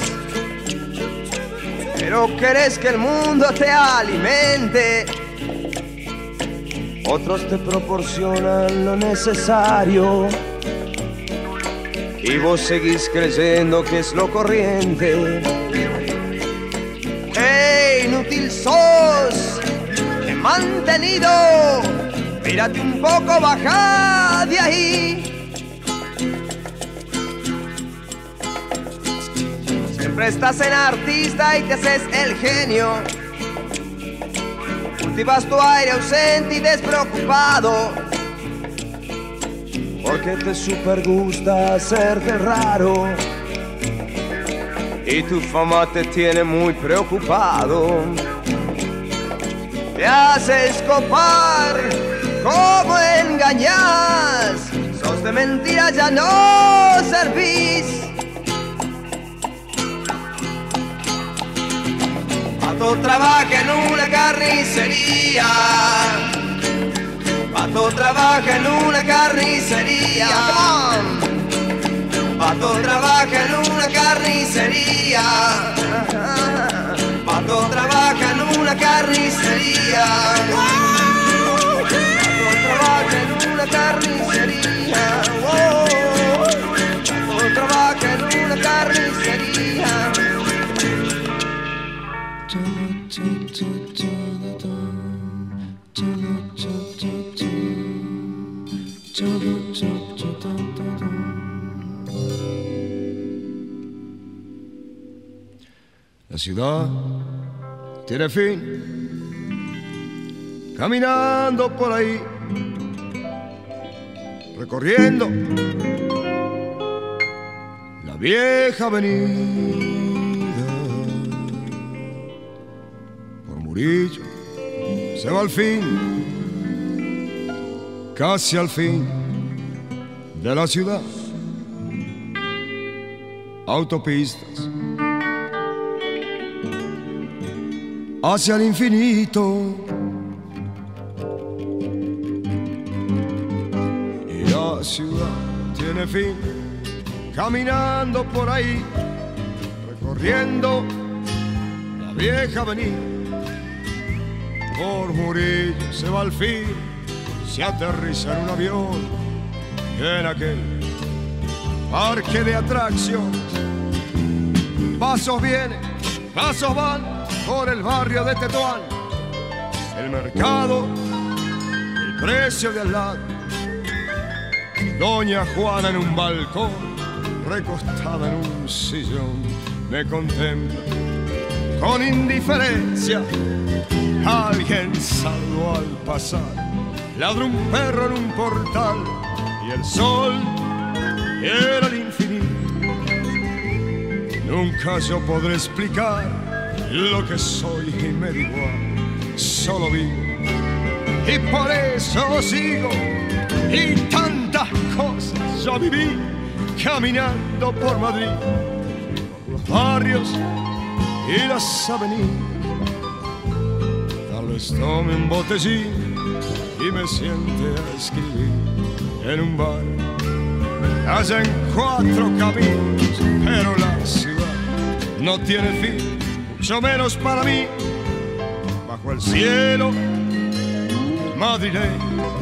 Pero querés que el mundo te alimente. Otros te proporcionan lo necesario. Y vos seguís creyendo que es lo corriente. ¡Ey, inútil sos! Te mantenido. Mírate un poco, baja de ahí. Siempre en artista y te haces el genio. Cultivas tu aire ausente y despreocupado. Porque te super gusta hacerte raro. Y tu fama te tiene muy preocupado. Te haces copar, como engañas. Sos de mentira, ya no servís. Pato trabaja en una carnicería. Pato trabaja en una carnicería. Pato trabaja en una carnicería. Pato trabaja en una carnicería. Pato trabaja en una carnicería. Trabaja en una carnicería. La ciudad tiene fin. Caminando por ahí, recorriendo la vieja avenida. Se va al fin, casi al fin de la ciudad. Autopistas hacia el infinito. Y la ciudad tiene fin, caminando por ahí, recorriendo la vieja avenida. Por Murillo se va al fin, se aterriza en un avión en aquel parque de atracciones. Pasos vienen, pasos van por el barrio de Tetuán. El mercado, el precio de al lado. Doña Juana en un balcón, recostada en un sillón, me contempla con indiferencia. Alguien saludó al pasar, ladró un perro en un portal y el sol era el infinito. Nunca yo podré explicar lo que soy y me da igual, solo vivo. Y por eso sigo, y tantas cosas yo viví caminando por Madrid, los barrios y las avenidas. Vez tome un botellín y me siente a escribir en un bar. Allá en cuatro caminos, pero la ciudad no tiene fin mucho menos para mí, bajo el cielo madrileño.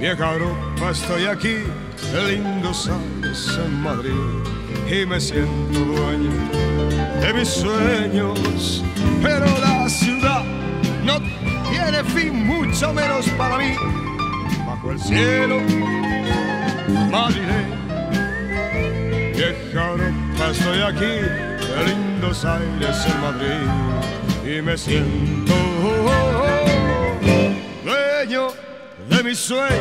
Vieja Europa, estoy aquí, lindos años en Madrid, y me siento dueño de mis sueños, pero la ciudad no tiene fin, mucho menos para mí, bajo el cielo madrileño. Vieja Europa, estoy aquí, de lindos aires en Madrid. Y me siento dueño de mis sueños.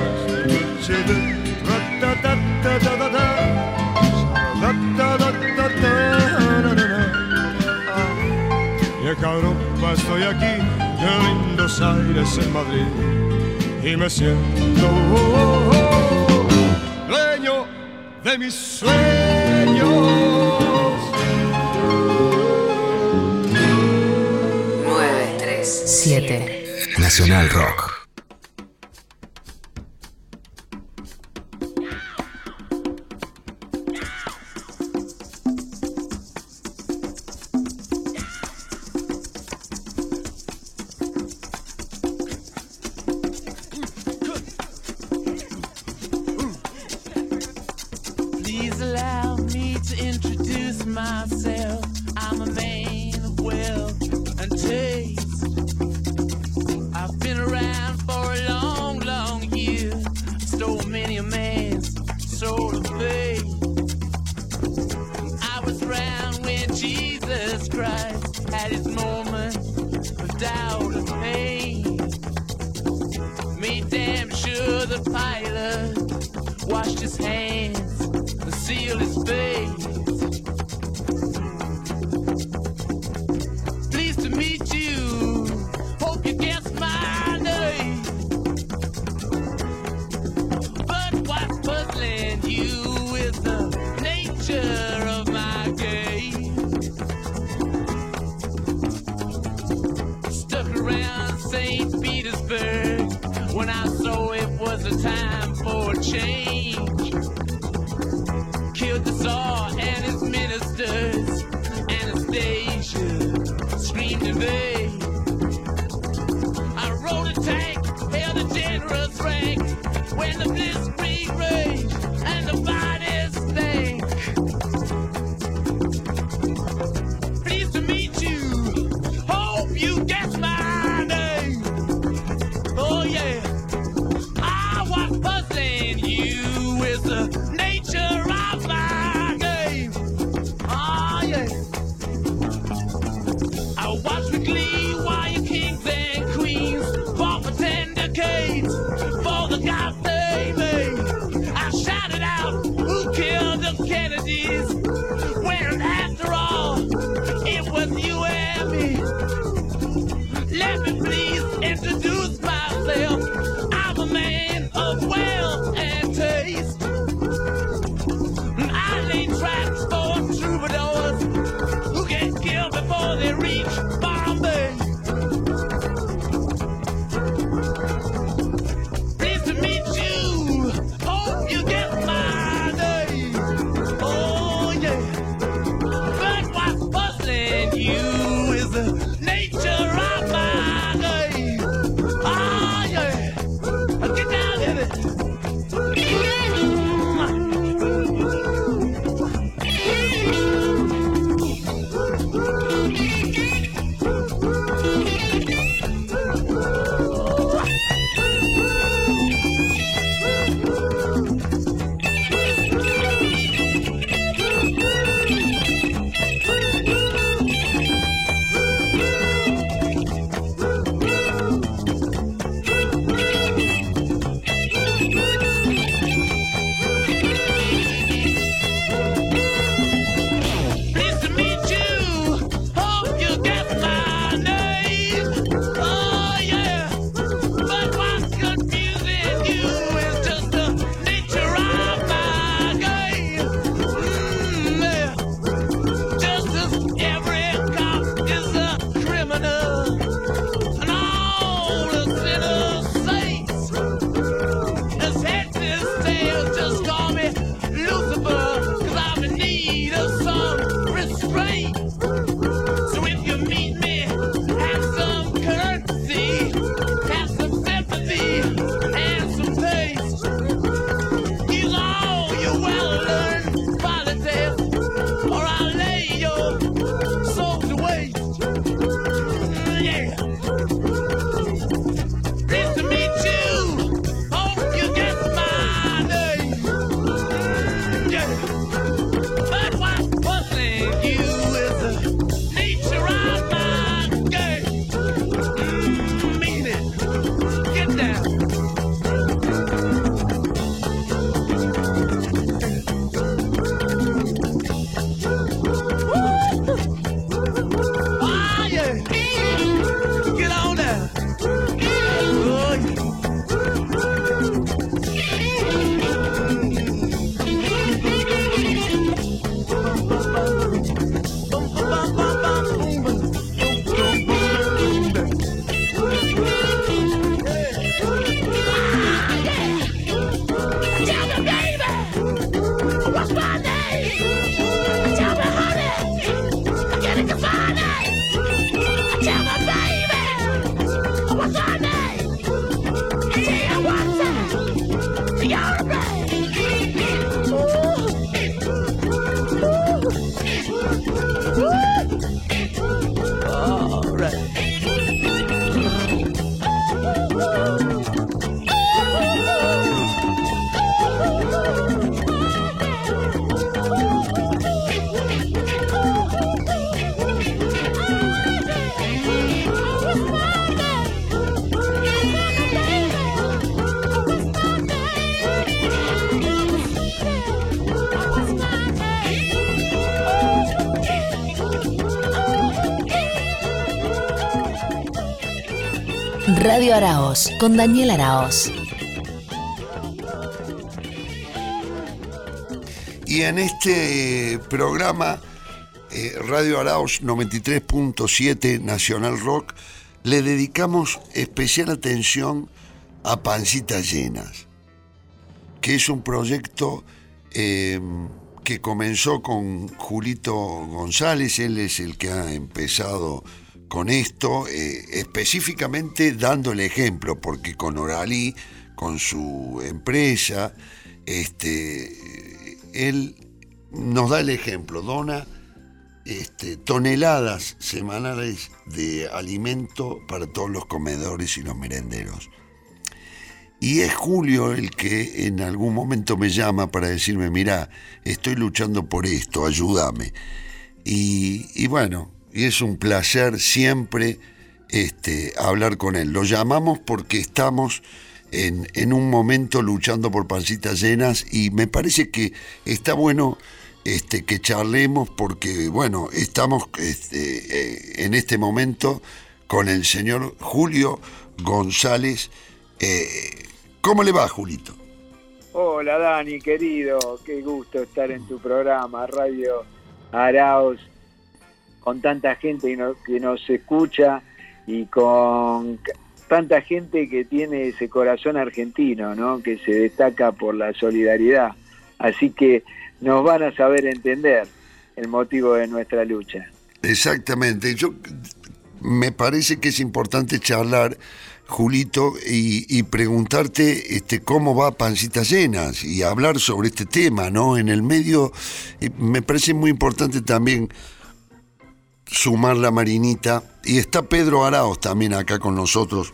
Vieja Europa, estoy aquí, de lindos aires en Madrid y me siento dueño de mis sueños. 7. Nacional Rock. rise at its moment of doubt and pain. Made damn sure the pilot washed his hands and sealed his fate. Time for change. Con Daniel Araos. Y en este programa, eh, Radio Araos 93.7 Nacional Rock, le dedicamos especial atención a Pancitas Llenas, que es un proyecto eh, que comenzó con Julito González, él es el que ha empezado con esto, eh, específicamente dando el ejemplo, porque con Oralí, con su empresa, este, él nos da el ejemplo, dona este, toneladas semanales de alimento para todos los comedores y los merenderos. Y es Julio el que en algún momento me llama para decirme, mira, estoy luchando por esto, ayúdame. Y, y bueno, y es un placer siempre este, hablar con él. Lo llamamos porque estamos en, un momento luchando por pancitas llenas y me parece que está bueno este, que charlemos porque, bueno, estamos este, eh, en este momento con el señor Julio González. Eh, ¿Cómo le va, Julito? Hola Dani, querido, qué gusto estar en tu programa, Radio Araos, con tanta gente que nos, que nos escucha y con tanta gente que tiene ese corazón argentino, ¿no? que se destaca por la solidaridad. Así que nos van a saber entender el motivo de nuestra lucha. Exactamente. Yo me parece que es importante charlar, Julito, y, y preguntarte este, cómo va Pancitas Llenas y hablar sobre este tema, ¿no? En el medio, eh, me parece muy importante también sumar la marinita. Y está Pedro Araos también acá con nosotros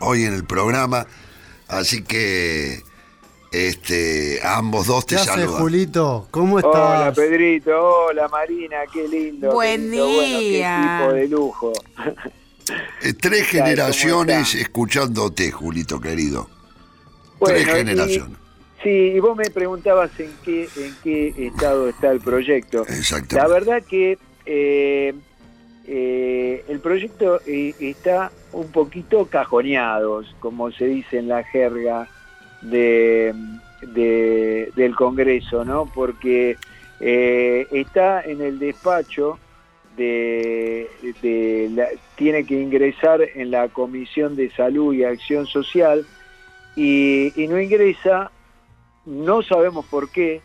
hoy en el programa. Así que este, ambos dos te ¿Qué saludan. Julito? ¿Cómo Hola estás? Pedrito, hola Marina, qué lindo. Buen lindo, bueno, qué día. de lujo. Eh, tres ¿Qué tal? ¿Cómo generaciones escuchándote, Julito querido. Bueno, tres y- generaciones. Sí, y vos me preguntabas en qué, en qué estado está el proyecto. Exactamente. La verdad que eh, eh, el proyecto eh, está un poquito cajoneado, como se dice en la jerga de, de- del Congreso, ¿no? Porque está en el despacho tiene que ingresar en la Comisión de Salud y Acción Social y no ingresa, no sabemos por qué,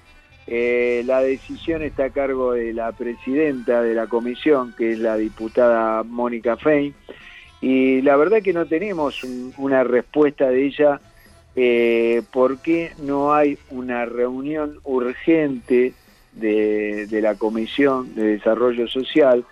eh, la decisión está a cargo de la presidenta de la comisión, que es la diputada Mónica Fein, y la verdad que no tenemos un- una respuesta de ella eh, por qué no hay una reunión urgente de, la Comisión de Desarrollo Social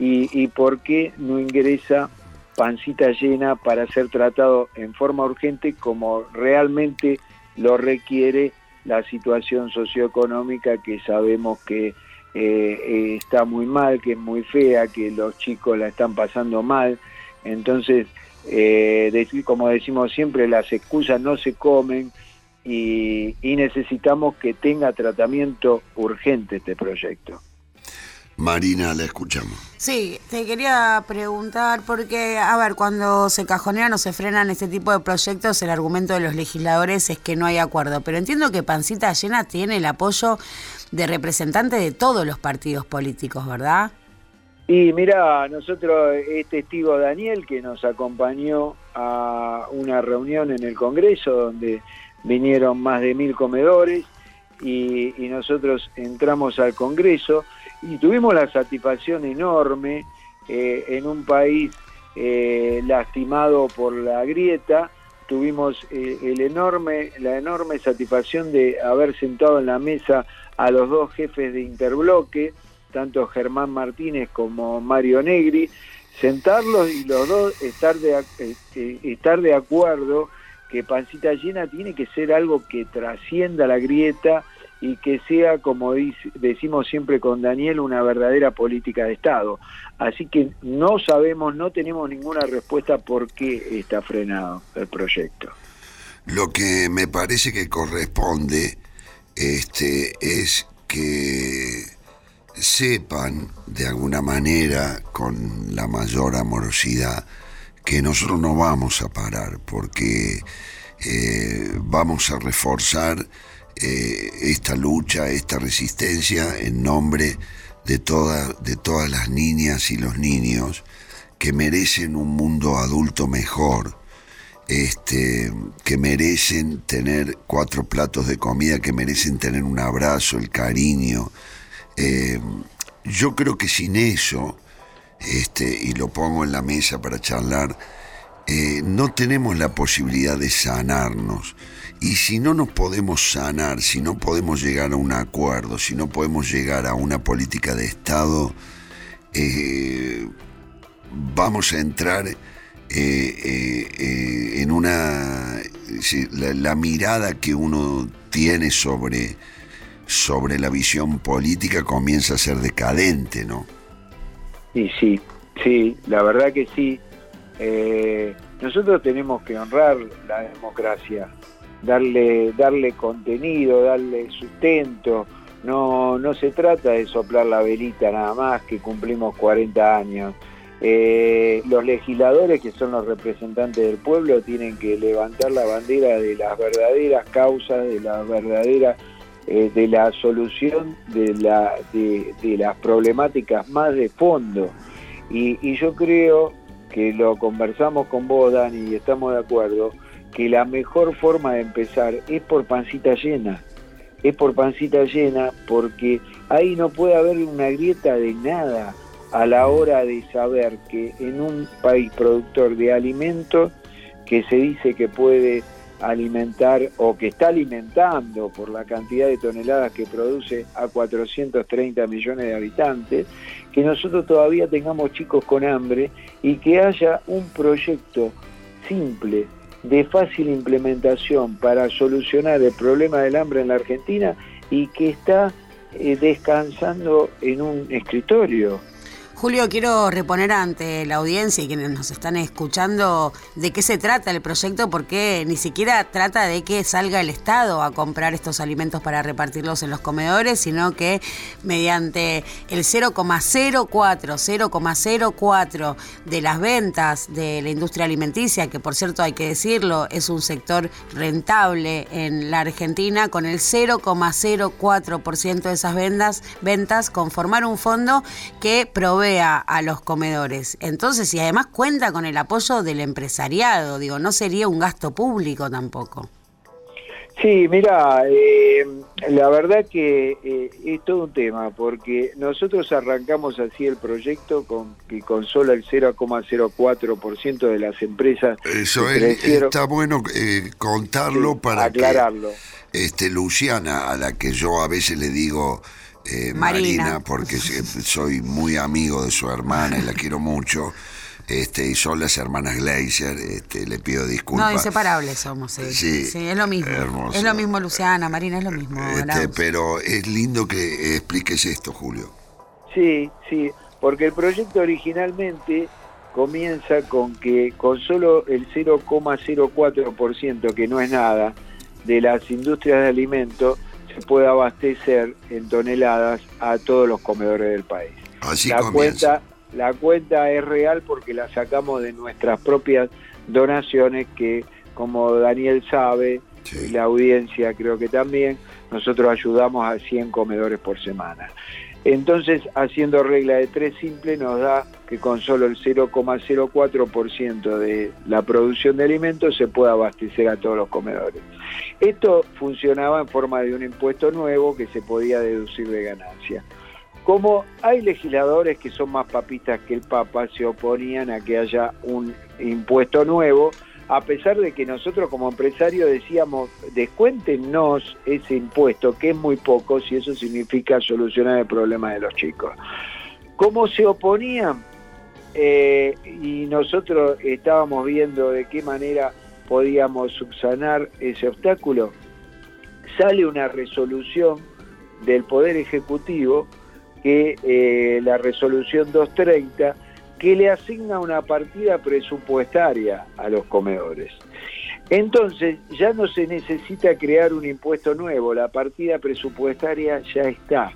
y por qué no ingresa pancita llena para ser tratado en forma urgente como realmente lo requiere la situación socioeconómica que sabemos que eh, eh, está muy mal, que es muy fea, que los chicos la están pasando mal. Entonces, eh, como decimos siempre, las excusas no se comen y necesitamos que tenga tratamiento urgente este proyecto. Marina, la escuchamos. Sí, te quería preguntar porque, a ver, cuando se cajonean o se frenan este tipo de proyectos, el argumento de los legisladores es que no hay acuerdo. Pero entiendo que Pancita Llena tiene el apoyo de representantes de todos los partidos políticos, ¿verdad? Y mira, nosotros es testigo Daniel que nos acompañó a una reunión en el Congreso donde vinieron más de mil comedores y, y nosotros entramos al Congreso y tuvimos la satisfacción enorme eh, en un país eh, lastimado por la grieta, tuvimos eh, el enorme, la enorme satisfacción de haber sentado en la mesa a los dos jefes de interbloque, tanto Germán Martínez como Mario Negri, sentarlos y los dos estar de, eh, estar de acuerdo que Pancita Llena tiene que ser algo que trascienda la grieta y que sea, como decimos siempre con Daniel, una verdadera política de Estado. Así que no sabemos, no tenemos ninguna respuesta por qué está frenado el proyecto. Lo que me parece que corresponde este, es que sepan de alguna manera, con la mayor amorosidad, que nosotros no vamos a parar porque eh, vamos a reforzar eh, esta lucha, esta resistencia en nombre de, de todas las niñas y los niños que merecen un mundo adulto mejor, este, que merecen tener cuatro platos de comida, que merecen tener un abrazo, el cariño. Eh, yo creo que sin eso, este, y lo pongo en la mesa para charlar, eh, no tenemos la posibilidad de sanarnos. Y si no nos podemos sanar, si no podemos llegar a un acuerdo, si no podemos llegar a una política de Estado, eh, vamos a entrar eh, en una... La, la mirada que uno tiene sobre, sobre la visión política comienza a ser decadente, ¿no? Y sí, sí, la verdad que sí. Eh, nosotros tenemos que honrar la democracia, darle, darle contenido, darle sustento. No, no se trata de soplar la velita nada más, que cumplimos 40 años. Eh, los legisladores, que son los representantes del pueblo, tienen que levantar la bandera de las verdaderas causas, de la verdadera eh, de la solución de, la, de las problemáticas más de fondo. Y, y yo creo que lo conversamos con vos, Dani, y estamos de acuerdo, que la mejor forma de empezar es por pancita llena. Es por pancita llena porque ahí no puede haber una grieta de nada a la hora de saber que en un país productor de alimentos que se dice que puede alimentar o que está alimentando por la cantidad de toneladas que produce a 430 millones de habitantes, que nosotros todavía tengamos chicos con hambre y que haya un proyecto simple, de fácil implementación para solucionar el problema del hambre en la Argentina y que está eh, descansando en un escritorio. Julio, quiero reponer ante la audiencia y quienes nos están escuchando de qué se trata el proyecto, porque ni siquiera trata de que salga el Estado a comprar estos alimentos para repartirlos en los comedores, sino que mediante el 0,04, 0,04 de las ventas de la industria alimenticia, que por cierto hay que decirlo, es un sector rentable en la Argentina, con el 0,04% de esas ventas, ventas conformar un fondo que a los comedores. Entonces, y además cuenta con el apoyo del empresariado, digo, no sería un gasto público tampoco. Sí, mira, eh, la verdad que eh, es todo un tema, porque nosotros arrancamos así el proyecto con que con solo el 0,04% de las empresas Eso es, está bueno eh, contarlo Sí, para aclararlo. que este, Luciana, a la que yo a veces le digo eh, Marina. Marina, porque se- soy muy amigo de su hermana y la quiero mucho, este, y son las hermanas Gleiser, este, le pido disculpas. No, inseparables somos, sí. Sí, Sí, es lo mismo. hermoso. Es lo mismo Luciana, Marina, es lo mismo. Este, pero es lindo que expliques esto, Julio. Sí, sí, porque el proyecto originalmente comienza con que con solo el 0,04%, que no es nada, de las industrias de alimentos se puede abastecer en toneladas a todos los comedores del país. Así la comienza. cuenta, la cuenta es real porque la sacamos de nuestras propias donaciones que, como Daniel sabe, y la audiencia creo que también, nosotros ayudamos a 100 comedores por semana. Entonces, haciendo regla de tres simple, nos da con solo el 0,04% de la producción de alimentos se puede abastecer a todos los comedores. Esto funcionaba en forma de un impuesto nuevo que se podía deducir de ganancia. Como hay legisladores que son más papistas que el Papa, se oponían a que haya un impuesto nuevo, a pesar de que nosotros como empresarios decíamos, descuéntenos ese impuesto, que es muy poco, si eso significa solucionar el problema de los chicos. ¿Cómo se oponían? Eh, y nosotros estábamos viendo de qué manera podíamos subsanar ese obstáculo. Sale una resolución del Poder Ejecutivo, que eh, la resolución 230, que le asigna una partida presupuestaria a los comedores. Entonces, ya no se necesita crear un impuesto nuevo, la partida presupuestaria ya está.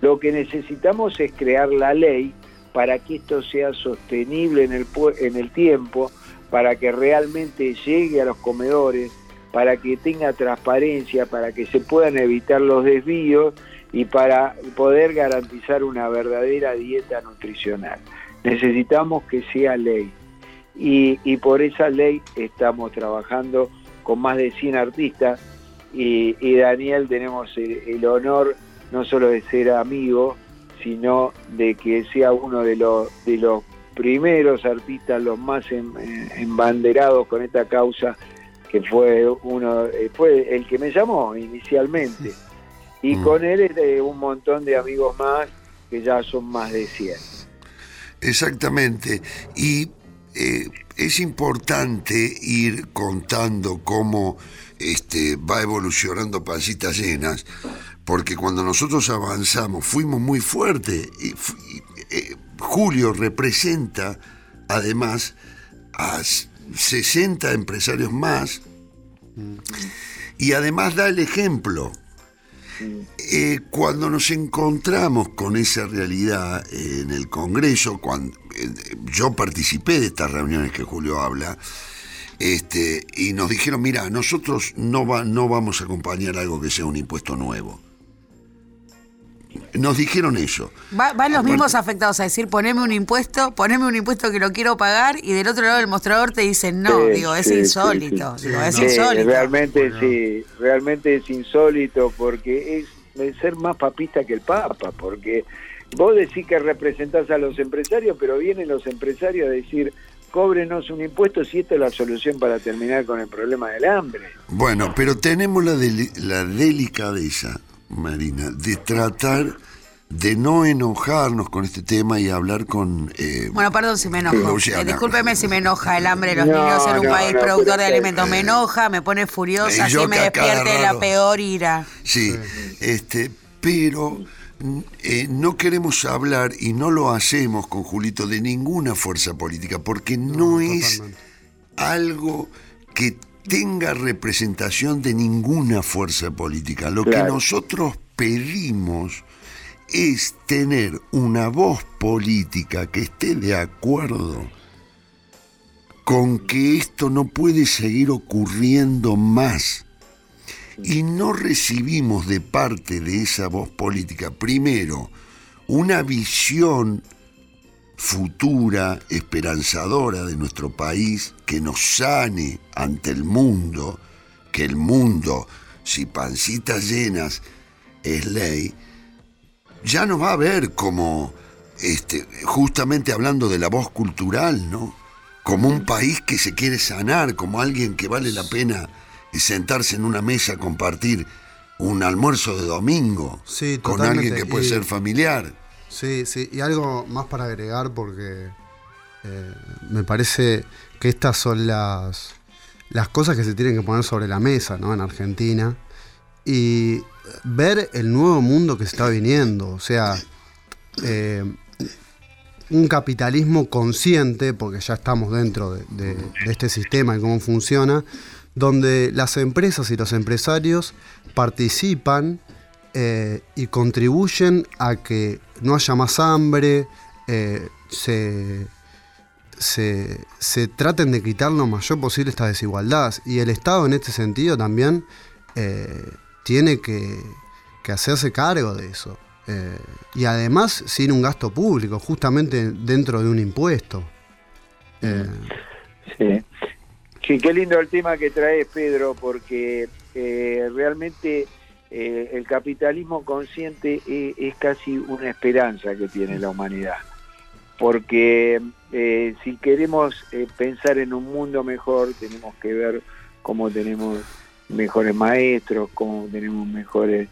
Lo que necesitamos es crear la ley para que esto sea sostenible en el, en el tiempo, para que realmente llegue a los comedores, para que tenga transparencia, para que se puedan evitar los desvíos y para poder garantizar una verdadera dieta nutricional. Necesitamos que sea ley y, y por esa ley estamos trabajando con más de 100 artistas y, y Daniel tenemos el, el honor no solo de ser amigo, sino de que sea uno de los, de los primeros artistas, los más em- em- embanderados con esta causa, que fue uno, eh, fue el que me llamó inicialmente. Y Mm. con él eh, un montón de amigos más, que ya son más de 100. Exactamente. Y eh, es importante ir contando cómo este, va evolucionando Pancitas Llenas, porque cuando nosotros avanzamos fuimos muy fuertes. Eh, Julio representa además a s- 60 empresarios más y además da el ejemplo. Eh, cuando nos encontramos con esa realidad en el Congreso, cuando yo participé de estas reuniones que Julio habla, este, y nos dijeron, mira, nosotros no, va, no vamos a acompañar algo que sea un impuesto nuevo. Nos dijeron eso. Va- van los mismos afectados a decir, poneme un impuesto, poneme un impuesto que lo quiero pagar, y del otro lado del mostrador te dicen, no, Sí, digo, es sí, insólito, sí. digo, es Sí, insólito. realmente sí, realmente es insólito porque es de ser más papista que el Papa, porque vos decís que representás a los empresarios, pero vienen los empresarios a decir, cóbrenos un impuesto si esta es la solución para terminar con el problema del hambre. Bueno, pero tenemos la, deli- la delicadeza, Marina, de tratar de no enojarnos con este tema y hablar con... eh, Bueno, perdón si me enojo. Eh, discúlpeme si me enoja el hambre de los No, niños en un no, país no, productor de alimentos. Me enoja, me pone furiosa, eh, así me despierte la peor ira. Sí, este, pero eh, no queremos hablar y no lo hacemos con Julito de ninguna fuerza política, porque no, es totalmente. algo que tenga representación de ninguna fuerza política. Lo que nosotros pedimos es tener una voz política que esté de acuerdo con que esto no puede seguir ocurriendo más. Y no recibimos de parte de esa voz política, primero, una visión futura, esperanzadora de nuestro país, que nos sane ante el mundo, que el mundo, si pancitas llenas es ley, ya nos va a ver como, este, justamente hablando de la voz cultural, ¿no? Como un país que se quiere sanar, como alguien que vale la pena sentarse en una mesa a compartir un almuerzo de domingo Sí, con alguien que puede Y- ser familiar. Sí, sí, y algo más para agregar porque eh, me parece que estas son las, las cosas que se tienen que poner sobre la mesa ¿no? en Argentina y ver el nuevo mundo que está viniendo, o sea, eh, un capitalismo consciente, porque ya estamos dentro de, de- de este sistema y cómo funciona, donde las empresas y los empresarios participan eh, y contribuyen a que no haya más hambre, eh, se, se, se traten de quitar lo mayor posible estas desigualdades. Y el Estado en este sentido también eh, tiene que, que hacerse cargo de eso. Y además sin un gasto público, justamente dentro de un impuesto. Eh, Sí. Sí, qué lindo el tema que traes, Pedro, porque realmente eh, el capitalismo consciente eh, es casi una esperanza que tiene la humanidad. Porque eh, si queremos pensar en un mundo mejor, tenemos que ver cómo tenemos mejores maestros, cómo tenemos mejores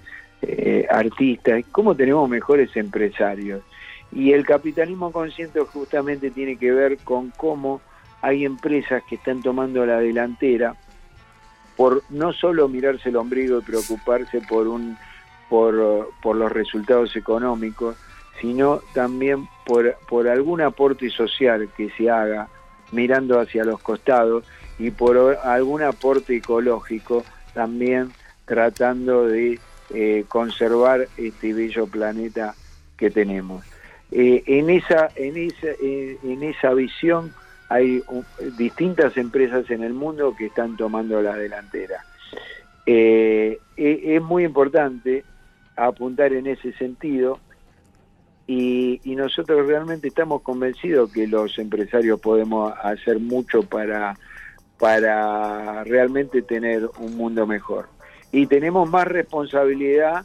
artistas, cómo tenemos mejores empresarios. Y el capitalismo consciente justamente tiene que ver con cómo hay empresas que están tomando la delantera por no solo mirarse el ombligo y preocuparse por un por, por los resultados económicos, sino también por, por algún aporte social que se haga mirando hacia los costados y por algún aporte ecológico también tratando de eh, conservar este bello planeta que tenemos. Eh, en esa en esa eh, en esa visión hay distintas empresas en el mundo que están tomando la delantera. Eh, e- es muy importante apuntar en ese sentido y, y nosotros realmente estamos convencidos que los empresarios podemos hacer mucho para, para realmente tener un mundo mejor. Y tenemos más responsabilidad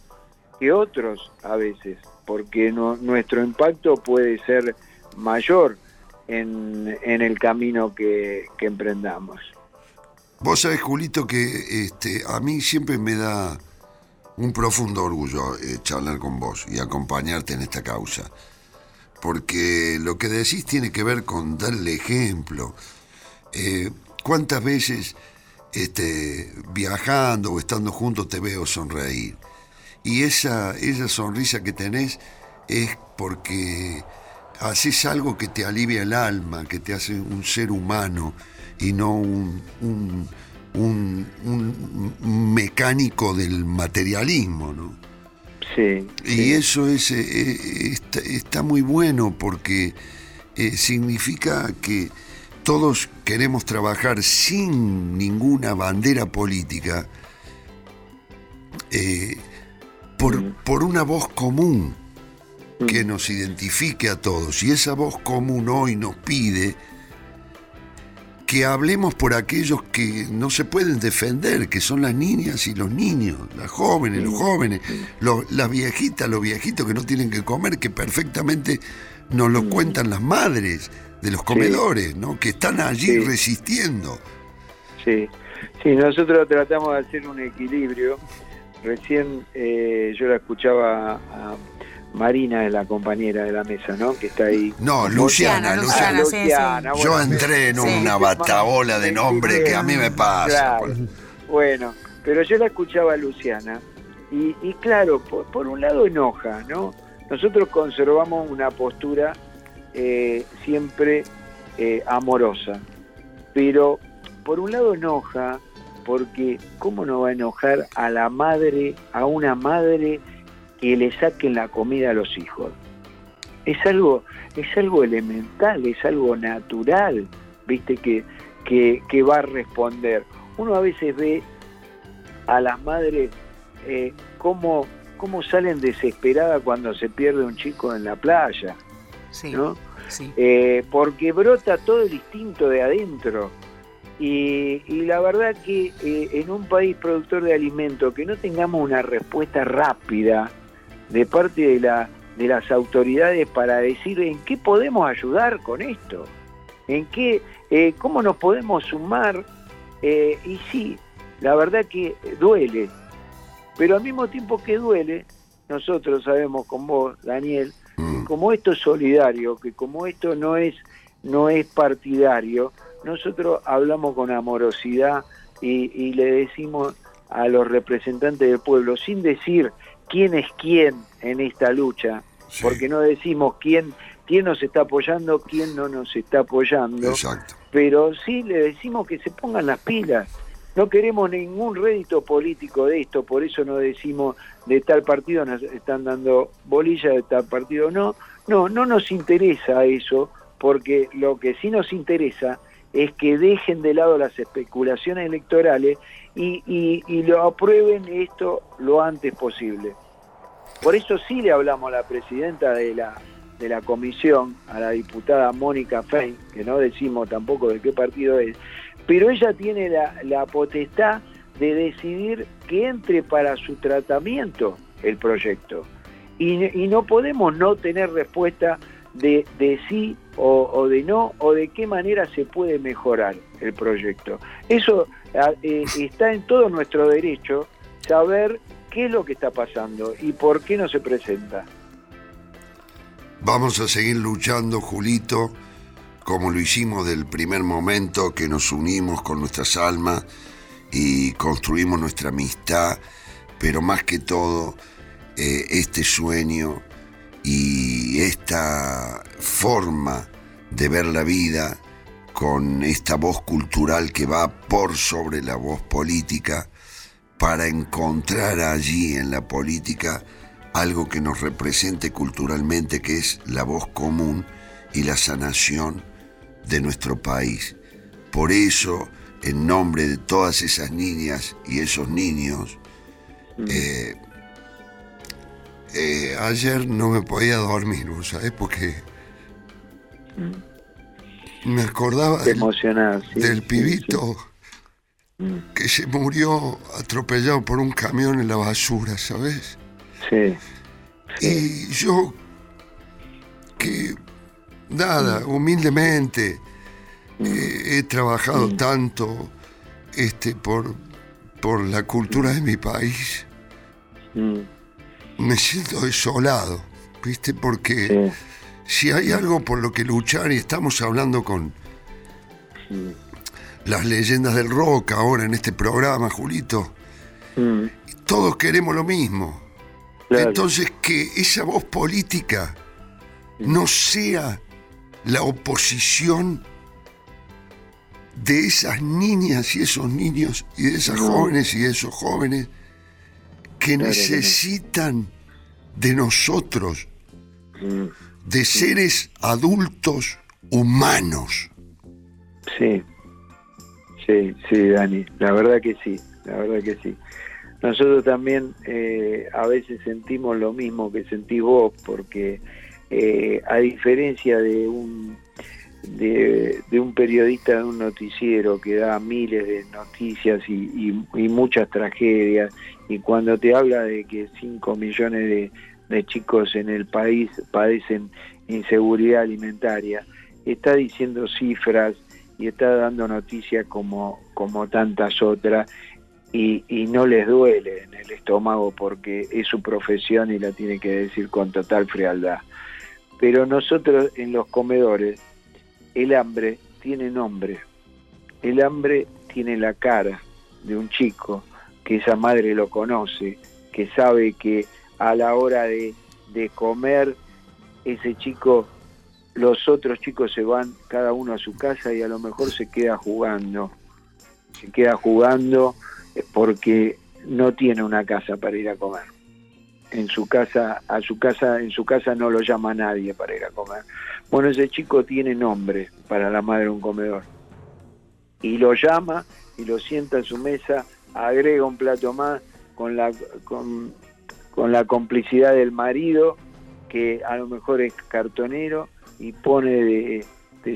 que otros a veces, porque no- nuestro impacto puede ser mayor en, el camino que, que emprendamos. Vos sabés, Julito, que este, a mí siempre me da un profundo orgullo eh, charlar con vos y acompañarte en esta causa. Porque lo que decís tiene que ver con darle ejemplo. Eh, ¿Cuántas veces este, viajando o estando juntos te veo sonreír? Y esa, esa sonrisa que tenés es porque haces algo que te alivia el alma, que te hace un ser humano y no un, un- un- un mecánico del materialismo, ¿no? Sí. Y eso es, eh, eh, está, está muy bueno porque eh, significa que todos queremos trabajar sin ninguna bandera política eh, por, por una voz común que nos identifique a todos. Y esa voz común hoy nos pide que hablemos por aquellos que no se pueden defender, que son las niñas y los niños, las jóvenes, los jóvenes, los- las viejitas, los viejitos que no tienen que comer, que perfectamente nos lo cuentan las madres de los comedores, ¿no? que están allí Sí. resistiendo. Sí, sí, nosotros tratamos de hacer un equilibrio. Recién eh, yo la escuchaba a Marina, la compañera de la mesa, ¿no? Que está ahí. No, Luciana, Luciana, Luciana. sí, sí. Luciana, Yo entré en Sí. una bataola de nombre que a mí me pasa. Claro. Bueno, pero yo la escuchaba a Luciana y, y claro, por, por un lado enoja, ¿no? Nosotros conservamos una postura eh, siempre eh, amorosa, pero por un lado enoja porque ¿cómo no va a enojar a la madre, a una madre que le saquen la comida a los hijos? Es algo, es algo elemental, es algo natural, viste, que, que, que va a responder. Uno a veces ve a las madres eh, cómo, cómo salen desesperadas cuando se pierde un chico en la playa, Sí, ¿no? sí. Eh, porque brota todo el instinto de adentro. Y, y la verdad que eh, en un país productor de alimentos que no tengamos una respuesta rápida de parte de, la, de las autoridades para decir en qué podemos ayudar con esto, en qué, eh, cómo nos podemos sumar. Eh, y sí, la verdad que duele, pero al mismo tiempo que duele, nosotros sabemos con vos, Daniel, Mm. como esto es solidario, que como esto no es no es partidario, nosotros hablamos con amorosidad y, y le decimos a los representantes del pueblo, sin decir quién es quién en esta lucha, Sí. porque no decimos quién, quién nos está apoyando, quién no nos está apoyando, Exacto. pero sí le decimos que se pongan las pilas. No queremos ningún rédito político de esto, por eso no decimos de tal partido nos están dando bolilla, de tal partido no. No, no nos interesa eso, porque lo que sí nos interesa es que dejen de lado las especulaciones electorales y, y- y lo aprueben esto lo antes posible. Por eso sí le hablamos a la presidenta de la, de la comisión, a la diputada Mónica Fein, que no decimos tampoco de qué partido es, pero ella tiene la, la potestad de decidir que entre para su tratamiento el proyecto. Y, y no podemos no tener respuesta de, de sí o, de no, o de qué manera se puede mejorar el proyecto. Eso ah, eh, está en todo nuestro derecho, saber qué es lo que está pasando y por qué no se presenta. Vamos a seguir luchando, Julito, como lo hicimos del primer momento que nos unimos con nuestras almas y construimos nuestra amistad, pero más que todo, eh, este sueño y esta forma de ver la vida con esta voz cultural que va por sobre la voz política para encontrar allí en la política algo que nos represente culturalmente, que es la voz común y la sanación de nuestro país. Por eso, en nombre de todas esas niñas y esos niños, eh, eh, ayer no me podía dormir, ¿vos ¿sabés? Porque me acordaba del, emocionás, sí, del sí, pibito que se murió atropellado por un camión en la basura, ¿sabes? Sí, Y yo, que nada, humildemente, eh, he trabajado tanto este, por, por la cultura de mi país, Mm, me siento desolado, ¿viste? Porque sí, si hay algo por lo que luchar y estamos hablando con las leyendas del rock ahora en este programa, Julito, mm, todos queremos lo mismo. claro. Entonces que esa voz política no sea la oposición de esas niñas y esos niños y de esas No. jóvenes y de esos jóvenes que Claro necesitan de nosotros, Mm, de seres adultos humanos. Sí, sí, sí, Dani, la verdad que sí, la verdad que sí. Nosotros también eh, a veces sentimos lo mismo que sentís vos, porque eh, a diferencia de un de, un periodista de un noticiero que da miles de noticias y muchas tragedias, y cuando te habla de que 5 millones de, de chicos en el país padecen inseguridad alimentaria, está diciendo cifras y está dando noticias como, como tantas otras y, y no les duele en el estómago porque es su profesión y la tiene que decir con total frialdad. Pero nosotros en los comedores, el hambre tiene nombre, el hambre tiene la cara de un chico, que esa madre lo conoce, que sabe que a la hora de, de comer, ese chico los otros chicos se van cada uno a su casa y a lo mejor se queda jugando. Se queda jugando eh, porque no tiene una casa para ir a comer. En su casa, a su casa, en su casa no lo llama nadie para ir a comer. Bueno, ese chico tiene nombre para la madre de un comedor. Y lo llama y lo sienta en su mesa, agrega un plato más con la con, con la complicidad del marido que a lo mejor es cartonero y pone de,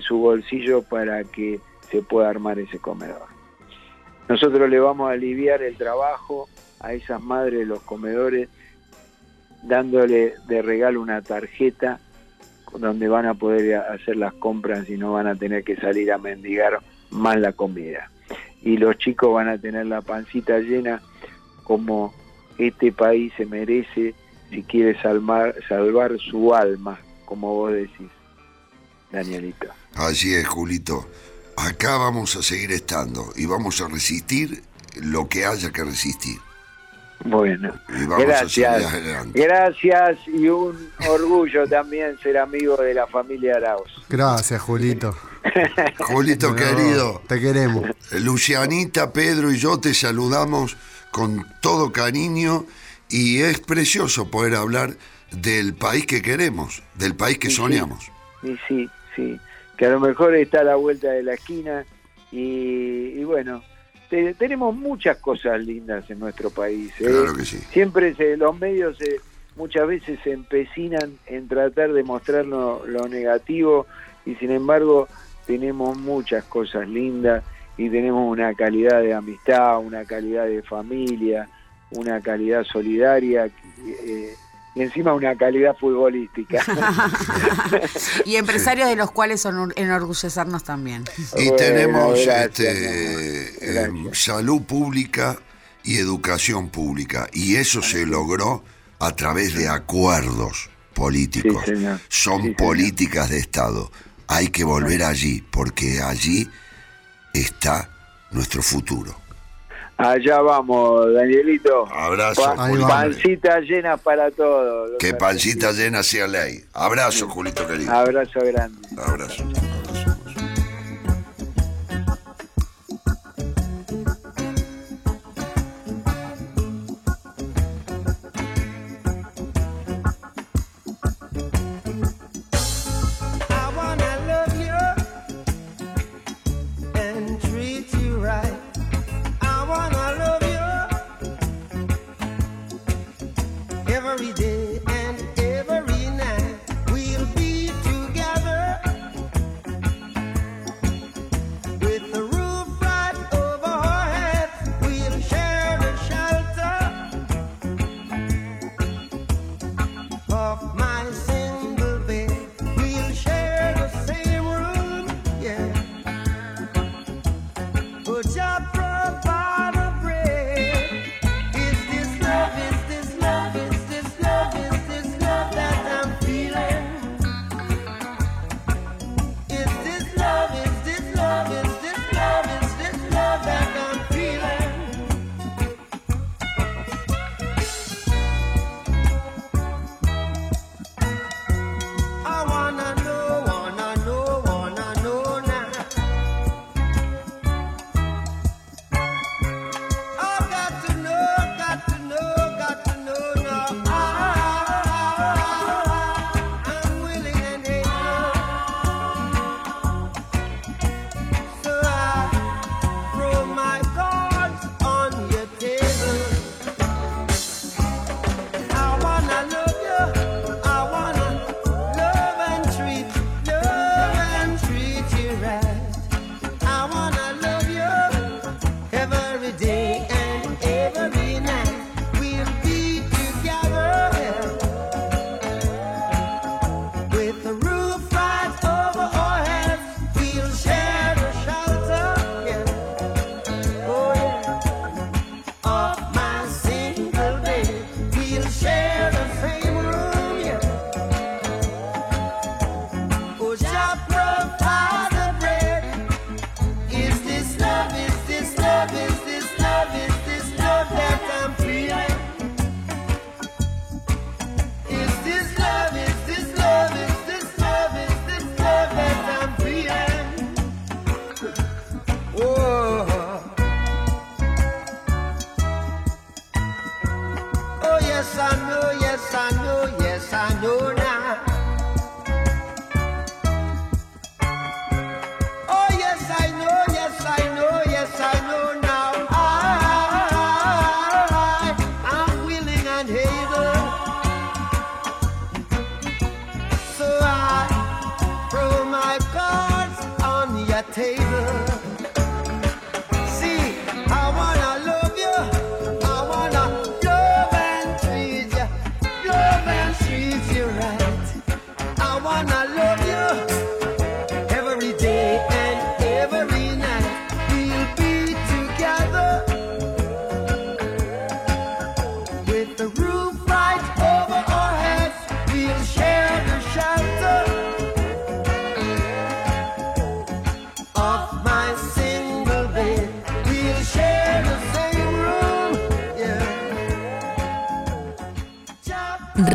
su bolsillo para que se pueda armar ese comedor. Nosotros le vamos a aliviar el trabajo a esas madres de los comedores dándole de regalo una tarjeta donde van a poder hacer las compras y no van a tener que salir a mendigar más la comida. Y los chicos van a tener la pancita llena como este país se merece si quiere salvar su alma, como vos decís, Danielito. Así es, Julito. Acá vamos a seguir estando y vamos a resistir lo que haya que resistir. Bueno, Y vamos a gracias. Gracias y un orgullo también ser amigo de la familia Arauz. Gracias, Julito. Julito querido, Te queremos. Lucianita, Pedro y yo te saludamos con todo cariño y es precioso poder hablar del país que queremos, del país que Sí, sí. soñamos. Y sí, sí, que a lo mejor está a la vuelta de la esquina y, y bueno, te- tenemos muchas cosas lindas en nuestro país. ¿eh? Claro que sí. Siempre se, los medios se- muchas veces se empecinan en tratar de mostrar lo, lo negativo y sin embargo tenemos muchas cosas lindas y tenemos una calidad de amistad, una calidad de familia, una calidad solidaria eh, y encima una calidad futbolística. y empresarios de los cuales son enorgullecernos también. Y Bueno, tenemos este, eh, salud pública y educación pública. Y eso se logró a través de acuerdos políticos. Sí. Son Sí, señor. políticas de Estado. Hay que volver allí, porque allí está nuestro futuro. Allá vamos, Danielito. Abrazo, Pa- Julito. pancita llena para todos. Que pancita llena sea ley. Abrazo, Julito querido. Abrazo grande. Abrazo.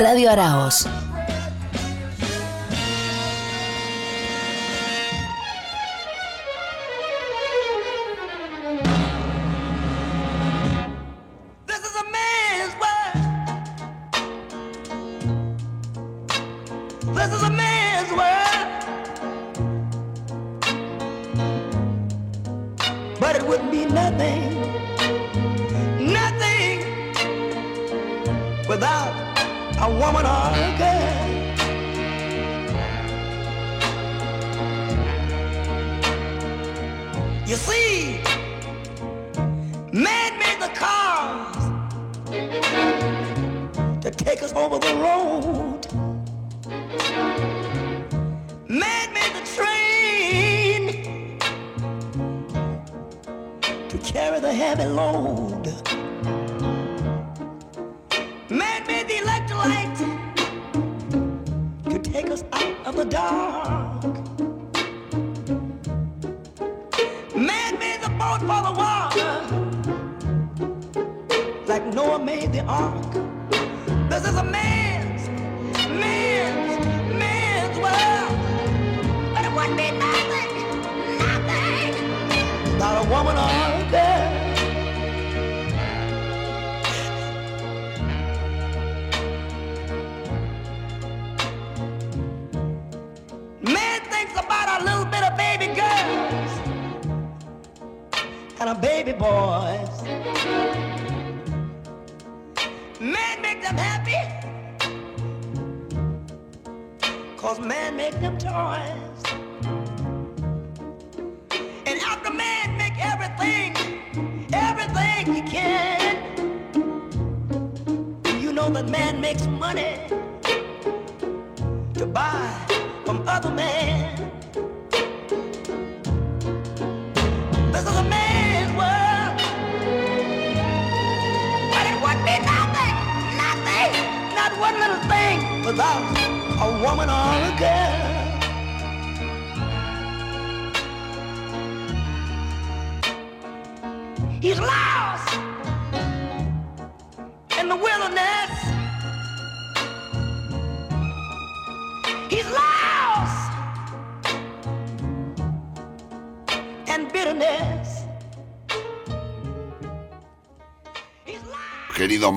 Radio Araos.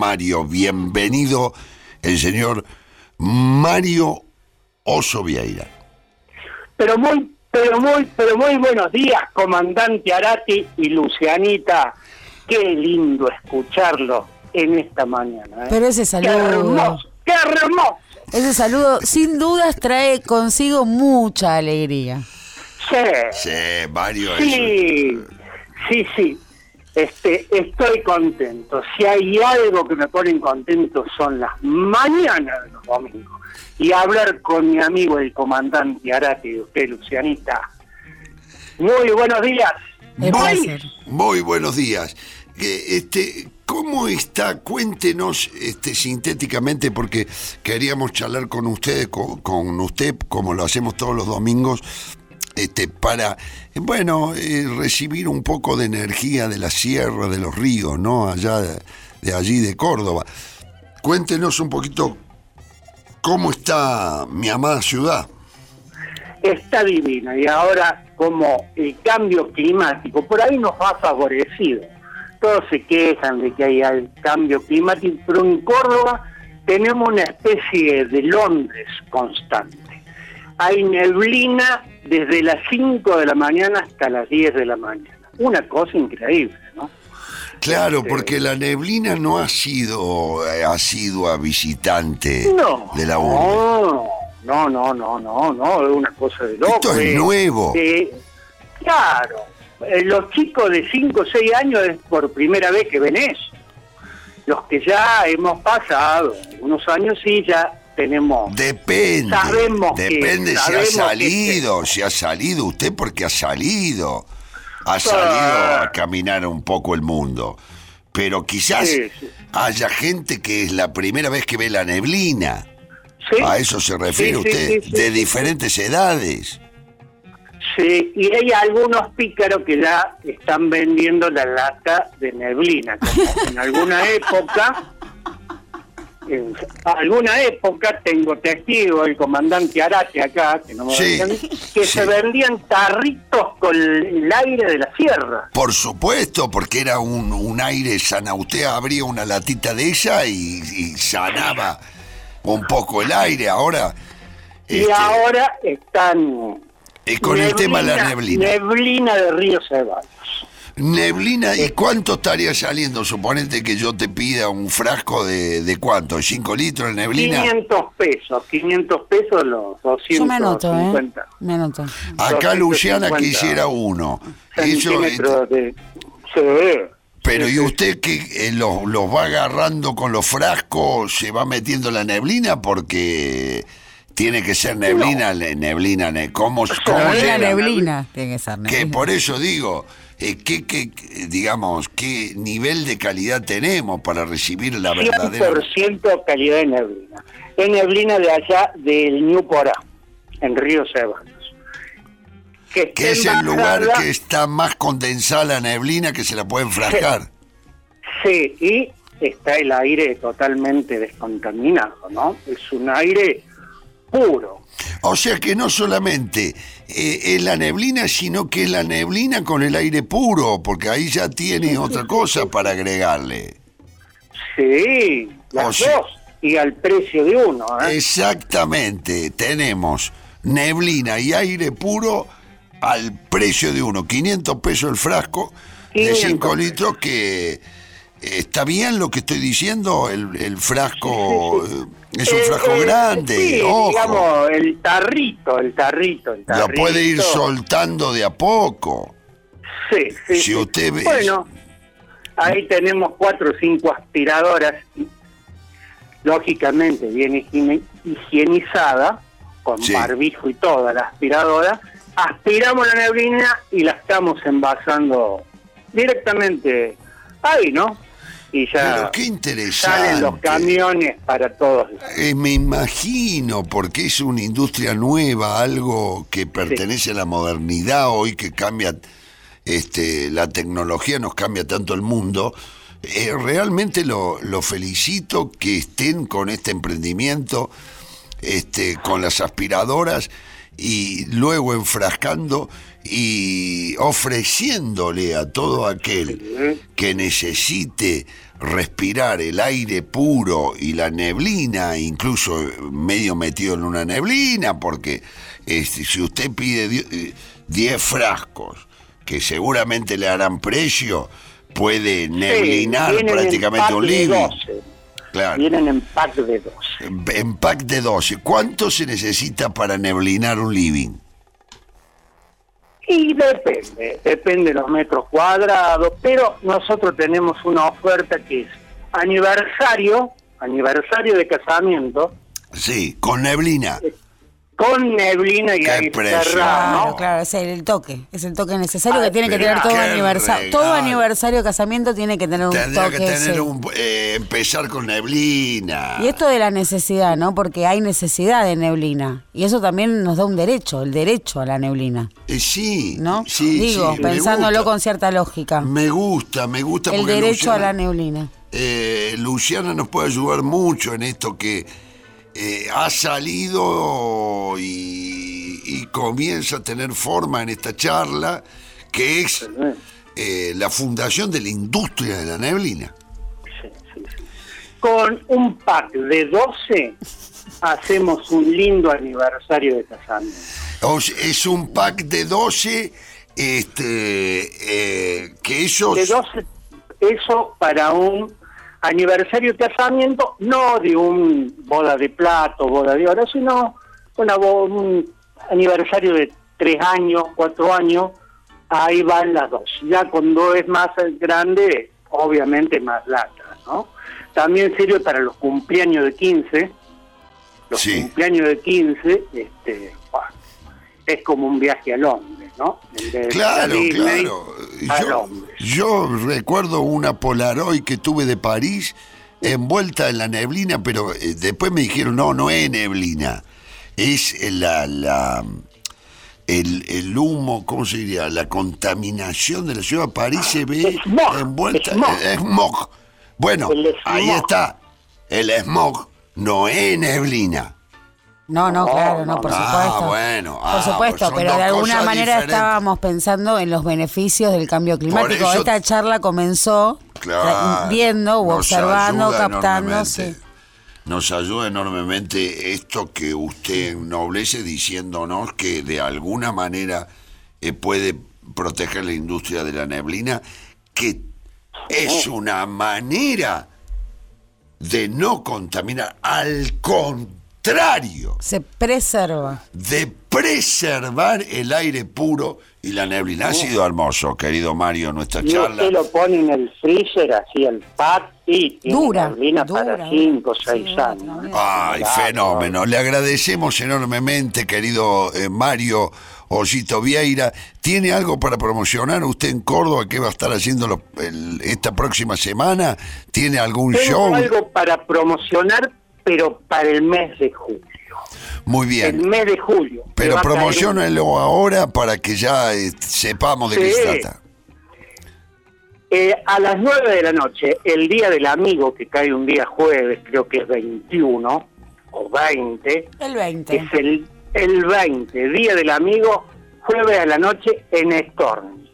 Mario, bienvenido el señor Mario Oso Vieira. Pero muy, pero muy, pero muy buenos días, comandante Arati y Lucianita. Qué lindo escucharlo en esta mañana. ¿eh? Pero ese Qué saludo, hermoso, qué hermoso. ese saludo sin dudas trae consigo mucha alegría. Sí, Sí, Mario es- sí, sí, sí. Este, estoy contento. Si hay algo que me ponen contento son las mañanas de los domingos. Y hablar con mi amigo el comandante Arati y usted, Lucianita. Muy buenos días. Muy- buenos días. Que, Este, ¿Cómo está? Cuéntenos este, sintéticamente, porque queríamos charlar con usted, con, con usted, como lo hacemos todos los domingos, este, para, bueno, eh, recibir un poco de energía de la sierra, de los ríos, ¿no? Allá de, allí, de Córdoba. Cuéntenos un poquito cómo está mi amada ciudad. está divina y ahora como el cambio climático por ahí nos ha favorecido. Todos se quejan de que hay al- cambio climático, pero en Córdoba tenemos una especie de Londres constante. Hay neblina desde las 5 de la mañana hasta las 10 de la mañana. Una cosa increíble, ¿no? Claro, Este- porque la neblina no ha sido eh, asidua visitante No, de la urbe. no, no, no, no, no, es una cosa de loco. Esto es eh. nuevo. Eh, claro, eh, los chicos de 5 o 6 años es por primera vez que ven eso. Los que ya hemos pasado unos años sí ya tenemos... Depende. Sabemos que- Depende si ha que- salido, si ha salido usted porque ha salido. Ha salido Ah. a caminar un poco el mundo. Pero quizás Sí, sí. haya gente que es la primera vez que ve la neblina. Sí, A eso se refiere usted, de diferentes edades. Sí, y hay algunos pícaros que ya están vendiendo la lata de neblina, como en alguna época, en alguna época tengo testigo, el comandante Arate acá, que no me a Sí, decir, que sí. se vendían tarritos con el aire de la sierra. Por supuesto, porque era un, un aire sana. Usted abría una latita de ella y, y sanaba un poco el aire. Ahora, Y este, ahora están... es con el tema de la neblina. Neblina de Río Ceballos. Neblina, ¿y cuánto estaría saliendo? Suponete que yo te pida un frasco de, de cuánto, ¿5 litros de neblina? 500 pesos, 500 pesos los 250. Yo me anoto, ¿eh? Me anoto. Acá 250 Luciana quisiera uno. Eso, de... Pero ¿y usted que eh, los, los va agarrando con los frascos, se va metiendo la neblina? Porque tiene que ser neblina, le- neblina, ne- ¿cómo, cómo Neblina, neblina. Tiene que ser Que neblina. por eso digo, eh, ¿qué, qué, digamos, qué nivel de calidad tenemos para recibir la verdadera... 100% calidad de neblina. Es neblina de allá del New Porá, en Río Ceballos. Que, que es el lugar que está más condensada la neblina que se la puede enfrascar. Sí, y está el aire totalmente descontaminado, ¿no? Es un aire puro. O sea que no solamente eh, es la neblina, sino que es la neblina con el aire puro, porque ahí ya tiene otra cosa para agregarle. Sí, las dos. Y al precio de uno, ¿eh? Exactamente, tenemos neblina y aire puro al precio de uno, 500 pesos el frasco de 500 5 litros que ¿Está bien lo que estoy diciendo? El, el frasco eh, es un Eh, frasco eh, grande, sí, ojo. digamos, el tarrito, el tarrito, el Lo tarrito. puede ir soltando de a poco. Sí, sí. Si sí. usted ve- Bueno, ahí tenemos cuatro o cinco aspiradoras, lógicamente bien higienizada, con Sí. barbijo y toda la aspiradora. Aspiramos la neblina y la estamos envasando directamente ahí, ¿no? Y ya Pero qué salen los camiones para todos. Eh, me imagino, porque es una industria nueva, algo que pertenece a la modernidad hoy, que cambia, este, la tecnología nos cambia tanto el mundo. Eh, realmente lo, lo felicito que estén con este emprendimiento, este, con las aspiradoras y luego enfrascando y ofreciéndole a todo aquel que necesite respirar el aire puro y la neblina, incluso medio metido en una neblina, porque este, si usted pide die- eh, 10 frascos, que seguramente le harán precio, puede neblinar prácticamente un. 12. Claro. Vienen en pack de 12. En pack de 12. ¿Cuánto se necesita para neblinar un living? Y depende, depende de los metros cuadrados, pero nosotros tenemos una oferta que es aniversario, aniversario de casamiento, Sí, con neblina. Con neblina y Qué ahí cerrado, Claro, ¿no? claro, es el toque, es el toque necesario que tiene que tener todo aniversario. Todo aniversario de casamiento tiene que tener un Tendría toque. que tener un. eh, empezar con neblina. Y esto de la necesidad, ¿no? Porque hay necesidad de neblina. Y eso también nos da un derecho, el derecho a la neblina, Eh, sí. ¿no? Sí, Digo, sí, pensándolo gusta. con cierta lógica. Me gusta, me gusta El porque derecho a la neblina. eh, Luciana nos puede ayudar mucho en esto que eh, ha salido y, y comienza a tener forma en esta charla, que es eh, la fundación de la industria de la neblina. Sí, sí, sí. Con un pack de 12 hacemos un lindo aniversario de casamiento. Es un pack de 12, este, eh, que esos... De 12, eso para un aniversario de casamiento, no de un boda de plato, boda de oro, sino una un aniversario de tres años, cuatro años, ahí van las dos. Ya cuando es más grande, obviamente más lata, ¿no? También sirve para los cumpleaños de 15, los Sí. cumpleaños de 15, este, es como un viaje a Londres, ¿no? El de Claro, claro. a Yo, recuerdo una Polaroid que tuve de París envuelta en la neblina, pero eh, después me dijeron, no, no es neblina. Es eh, la, la el, el humo, ¿cómo se diría? La contaminación de la ciudad de París se ve Smog, envuelta. smog. eh, smog. Bueno, El smog. ahí está. El smog no es neblina. No, no, No, claro, no, por no. supuesto. Ah, bueno. Por ah, supuesto, son pero de alguna manera diferentes. estábamos pensando en los beneficios del cambio climático. eso- Esta charla comenzó Claro, viendo o observando, captando. sí. Nos ayuda enormemente esto que usted ennoblece diciéndonos que de alguna manera eh, puede proteger la industria de la neblina, que es una manera de no contaminar, al contrario, Se preserva. de preservar el aire puro y la neblina. Ha sido hermoso, querido Mario, nuestra Y charla. usted lo pone en el freezer, así el pack, y Dura, neblina dura, para 5 o dura. 6 Sí, años. ¿eh? Ay, Claro. fenómeno. Le agradecemos enormemente, querido eh, Mario Osito Vieira. ¿Tiene algo para promocionar usted en Córdoba? ¿Qué va a estar haciendo lo- el- esta próxima semana? ¿Tiene algún Tengo show? algo para promocionar, pero para el mes de julio. Muy El bien. mes de julio. Pero caer un- promocionenlo ahora para que ya eh, sepamos de qué Sí. se trata. Eh, a las 9 de la noche, el Día del Amigo, que cae un día jueves, creo que es 21 o 20, El 20. es el, el 20, Día del Amigo, jueves a la noche en Storm.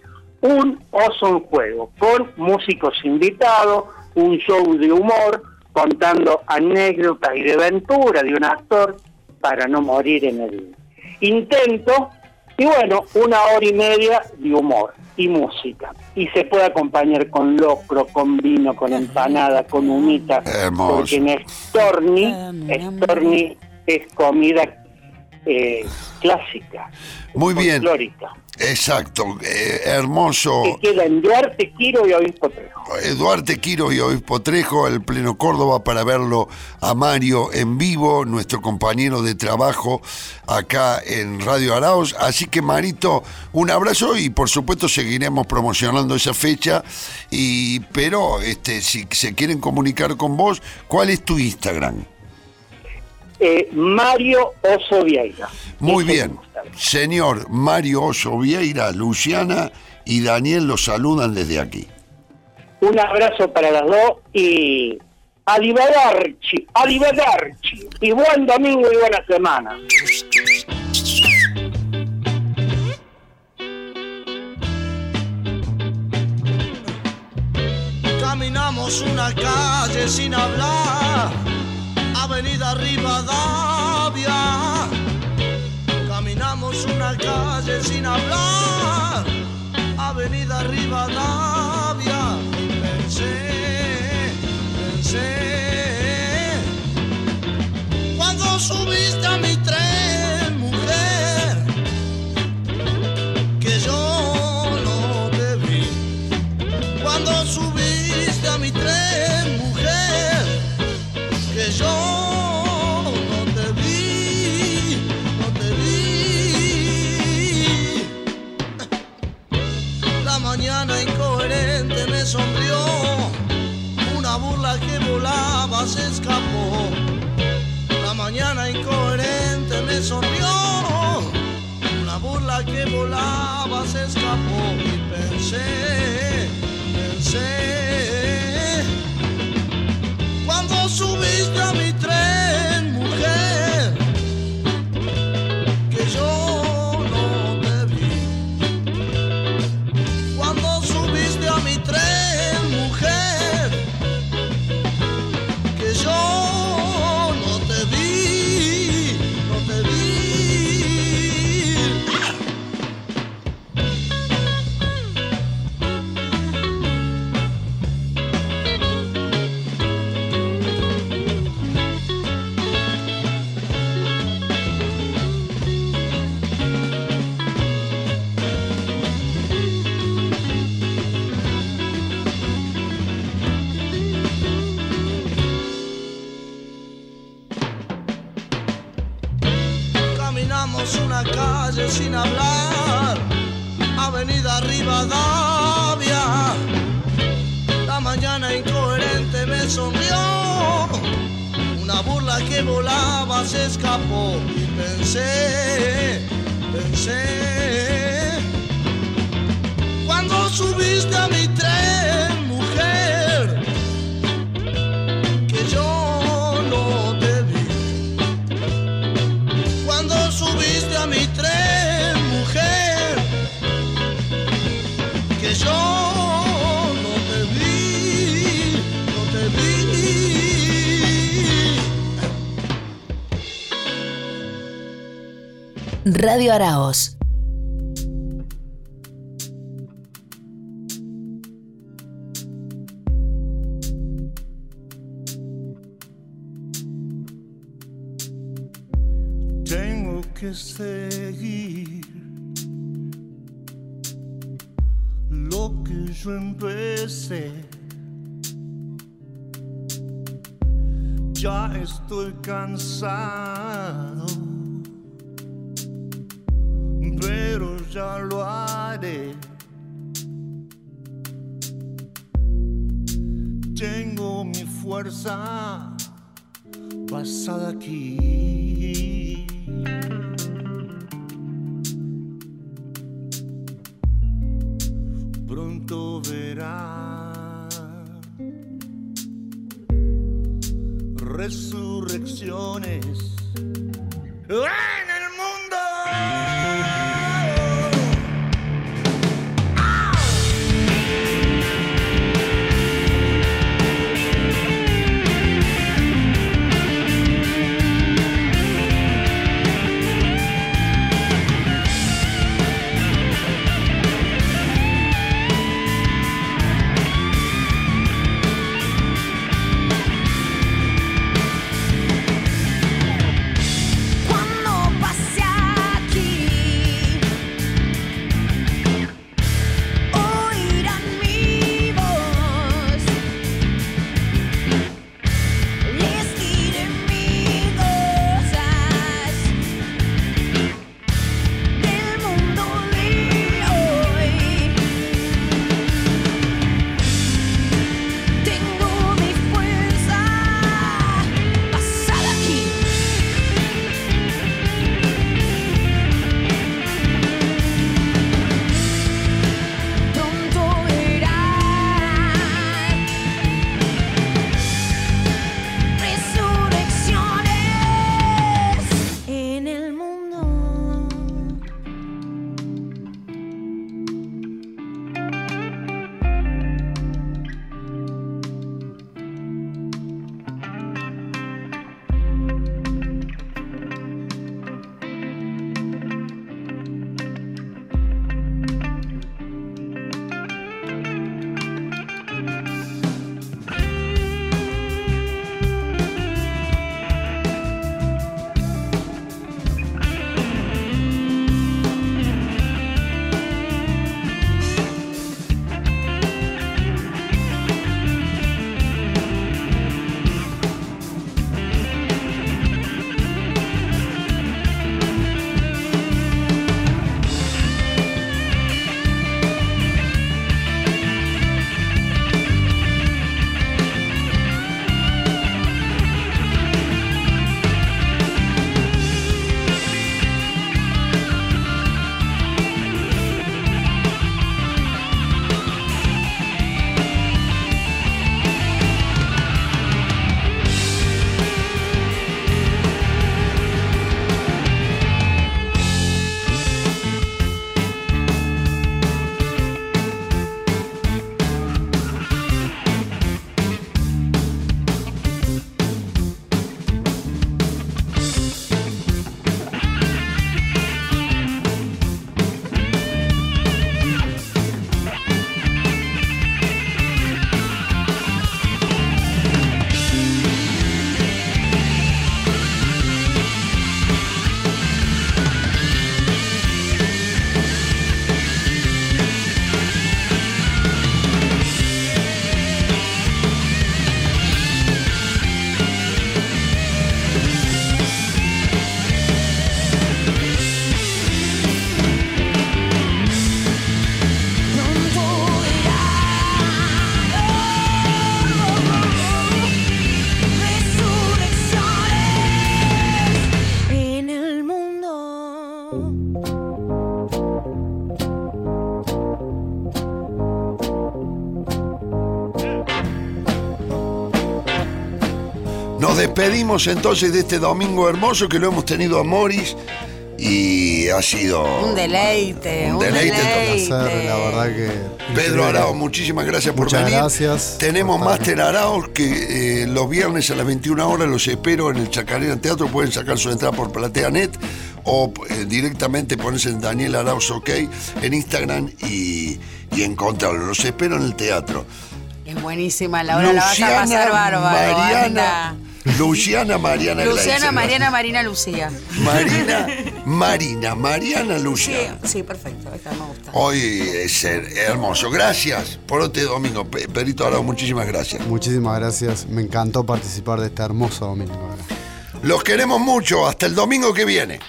Un oso en juego, con músicos invitados, un show de humor, contando anécdotas y de aventura de un actor para no morir en el intento Y bueno, una hora y media de humor y música. Y se puede acompañar con locro, con vino, con empanada, con humita. Hermoso. Porque en Storni, Storni es comida eh, clásica, Muy bien. Exacto, eh, hermoso. Que queda en Duarte, Quiro y Obispo Trejo. Duarte Quiro y Obispo Trejo, el Pleno Córdoba, para verlo a Mario en vivo, nuestro compañero de trabajo acá en Radio Araos. Así que, Marito, un abrazo y por supuesto seguiremos promocionando esa fecha. Y, pero este, si se quieren comunicar con vos, ¿cuál es tu Instagram? Eh, Mario Oso Vieira. Muy Ese bien. Señor Mario Oso Vieira, Luciana y Daniel los saludan desde aquí. Un abrazo para las dos y arrivederci, arrivederci. Y buen domingo y buena semana. Caminamos una calle sin hablar, Avenida Rivadavia. Caminamos una calle sin hablar, Avenida Rivadavia. Pensé, pensé, cuando subiste a mi tren, se escapó. La mañana incoherente me sonrió, una burla que volaba se escapó y pensé, pensé, despedimos entonces de este domingo hermoso que lo hemos tenido a Morris y ha sido Un deleite, Un un, deleite. Placer, la verdad que. Pedro. Arao, muchísimas gracias por Muchas venir. gracias. Tenemos Máster Arao que eh, los viernes a las 21 horas los espero en el Chacarera Teatro. Pueden sacar su entrada por PlateaNet o eh, directamente ponerse en Daniel Arauz OK en Instagram y, y encontrarlo. Los espero en el teatro. Es buenísima, Laura, la vas a pasar bárbaro. Mariana, anda. Luciana Mariana Luciana. Mariana, Marina, Lucía. Marina, Marina, Mariana Sí, Luciana. sí, perfecto. Esta me gusta. Hoy es her- hermoso. Gracias por este domingo. Pe- Perito Arao, muchísimas gracias. Muchísimas gracias. Me encantó participar de este hermoso domingo. Los queremos mucho. Hasta el domingo que viene.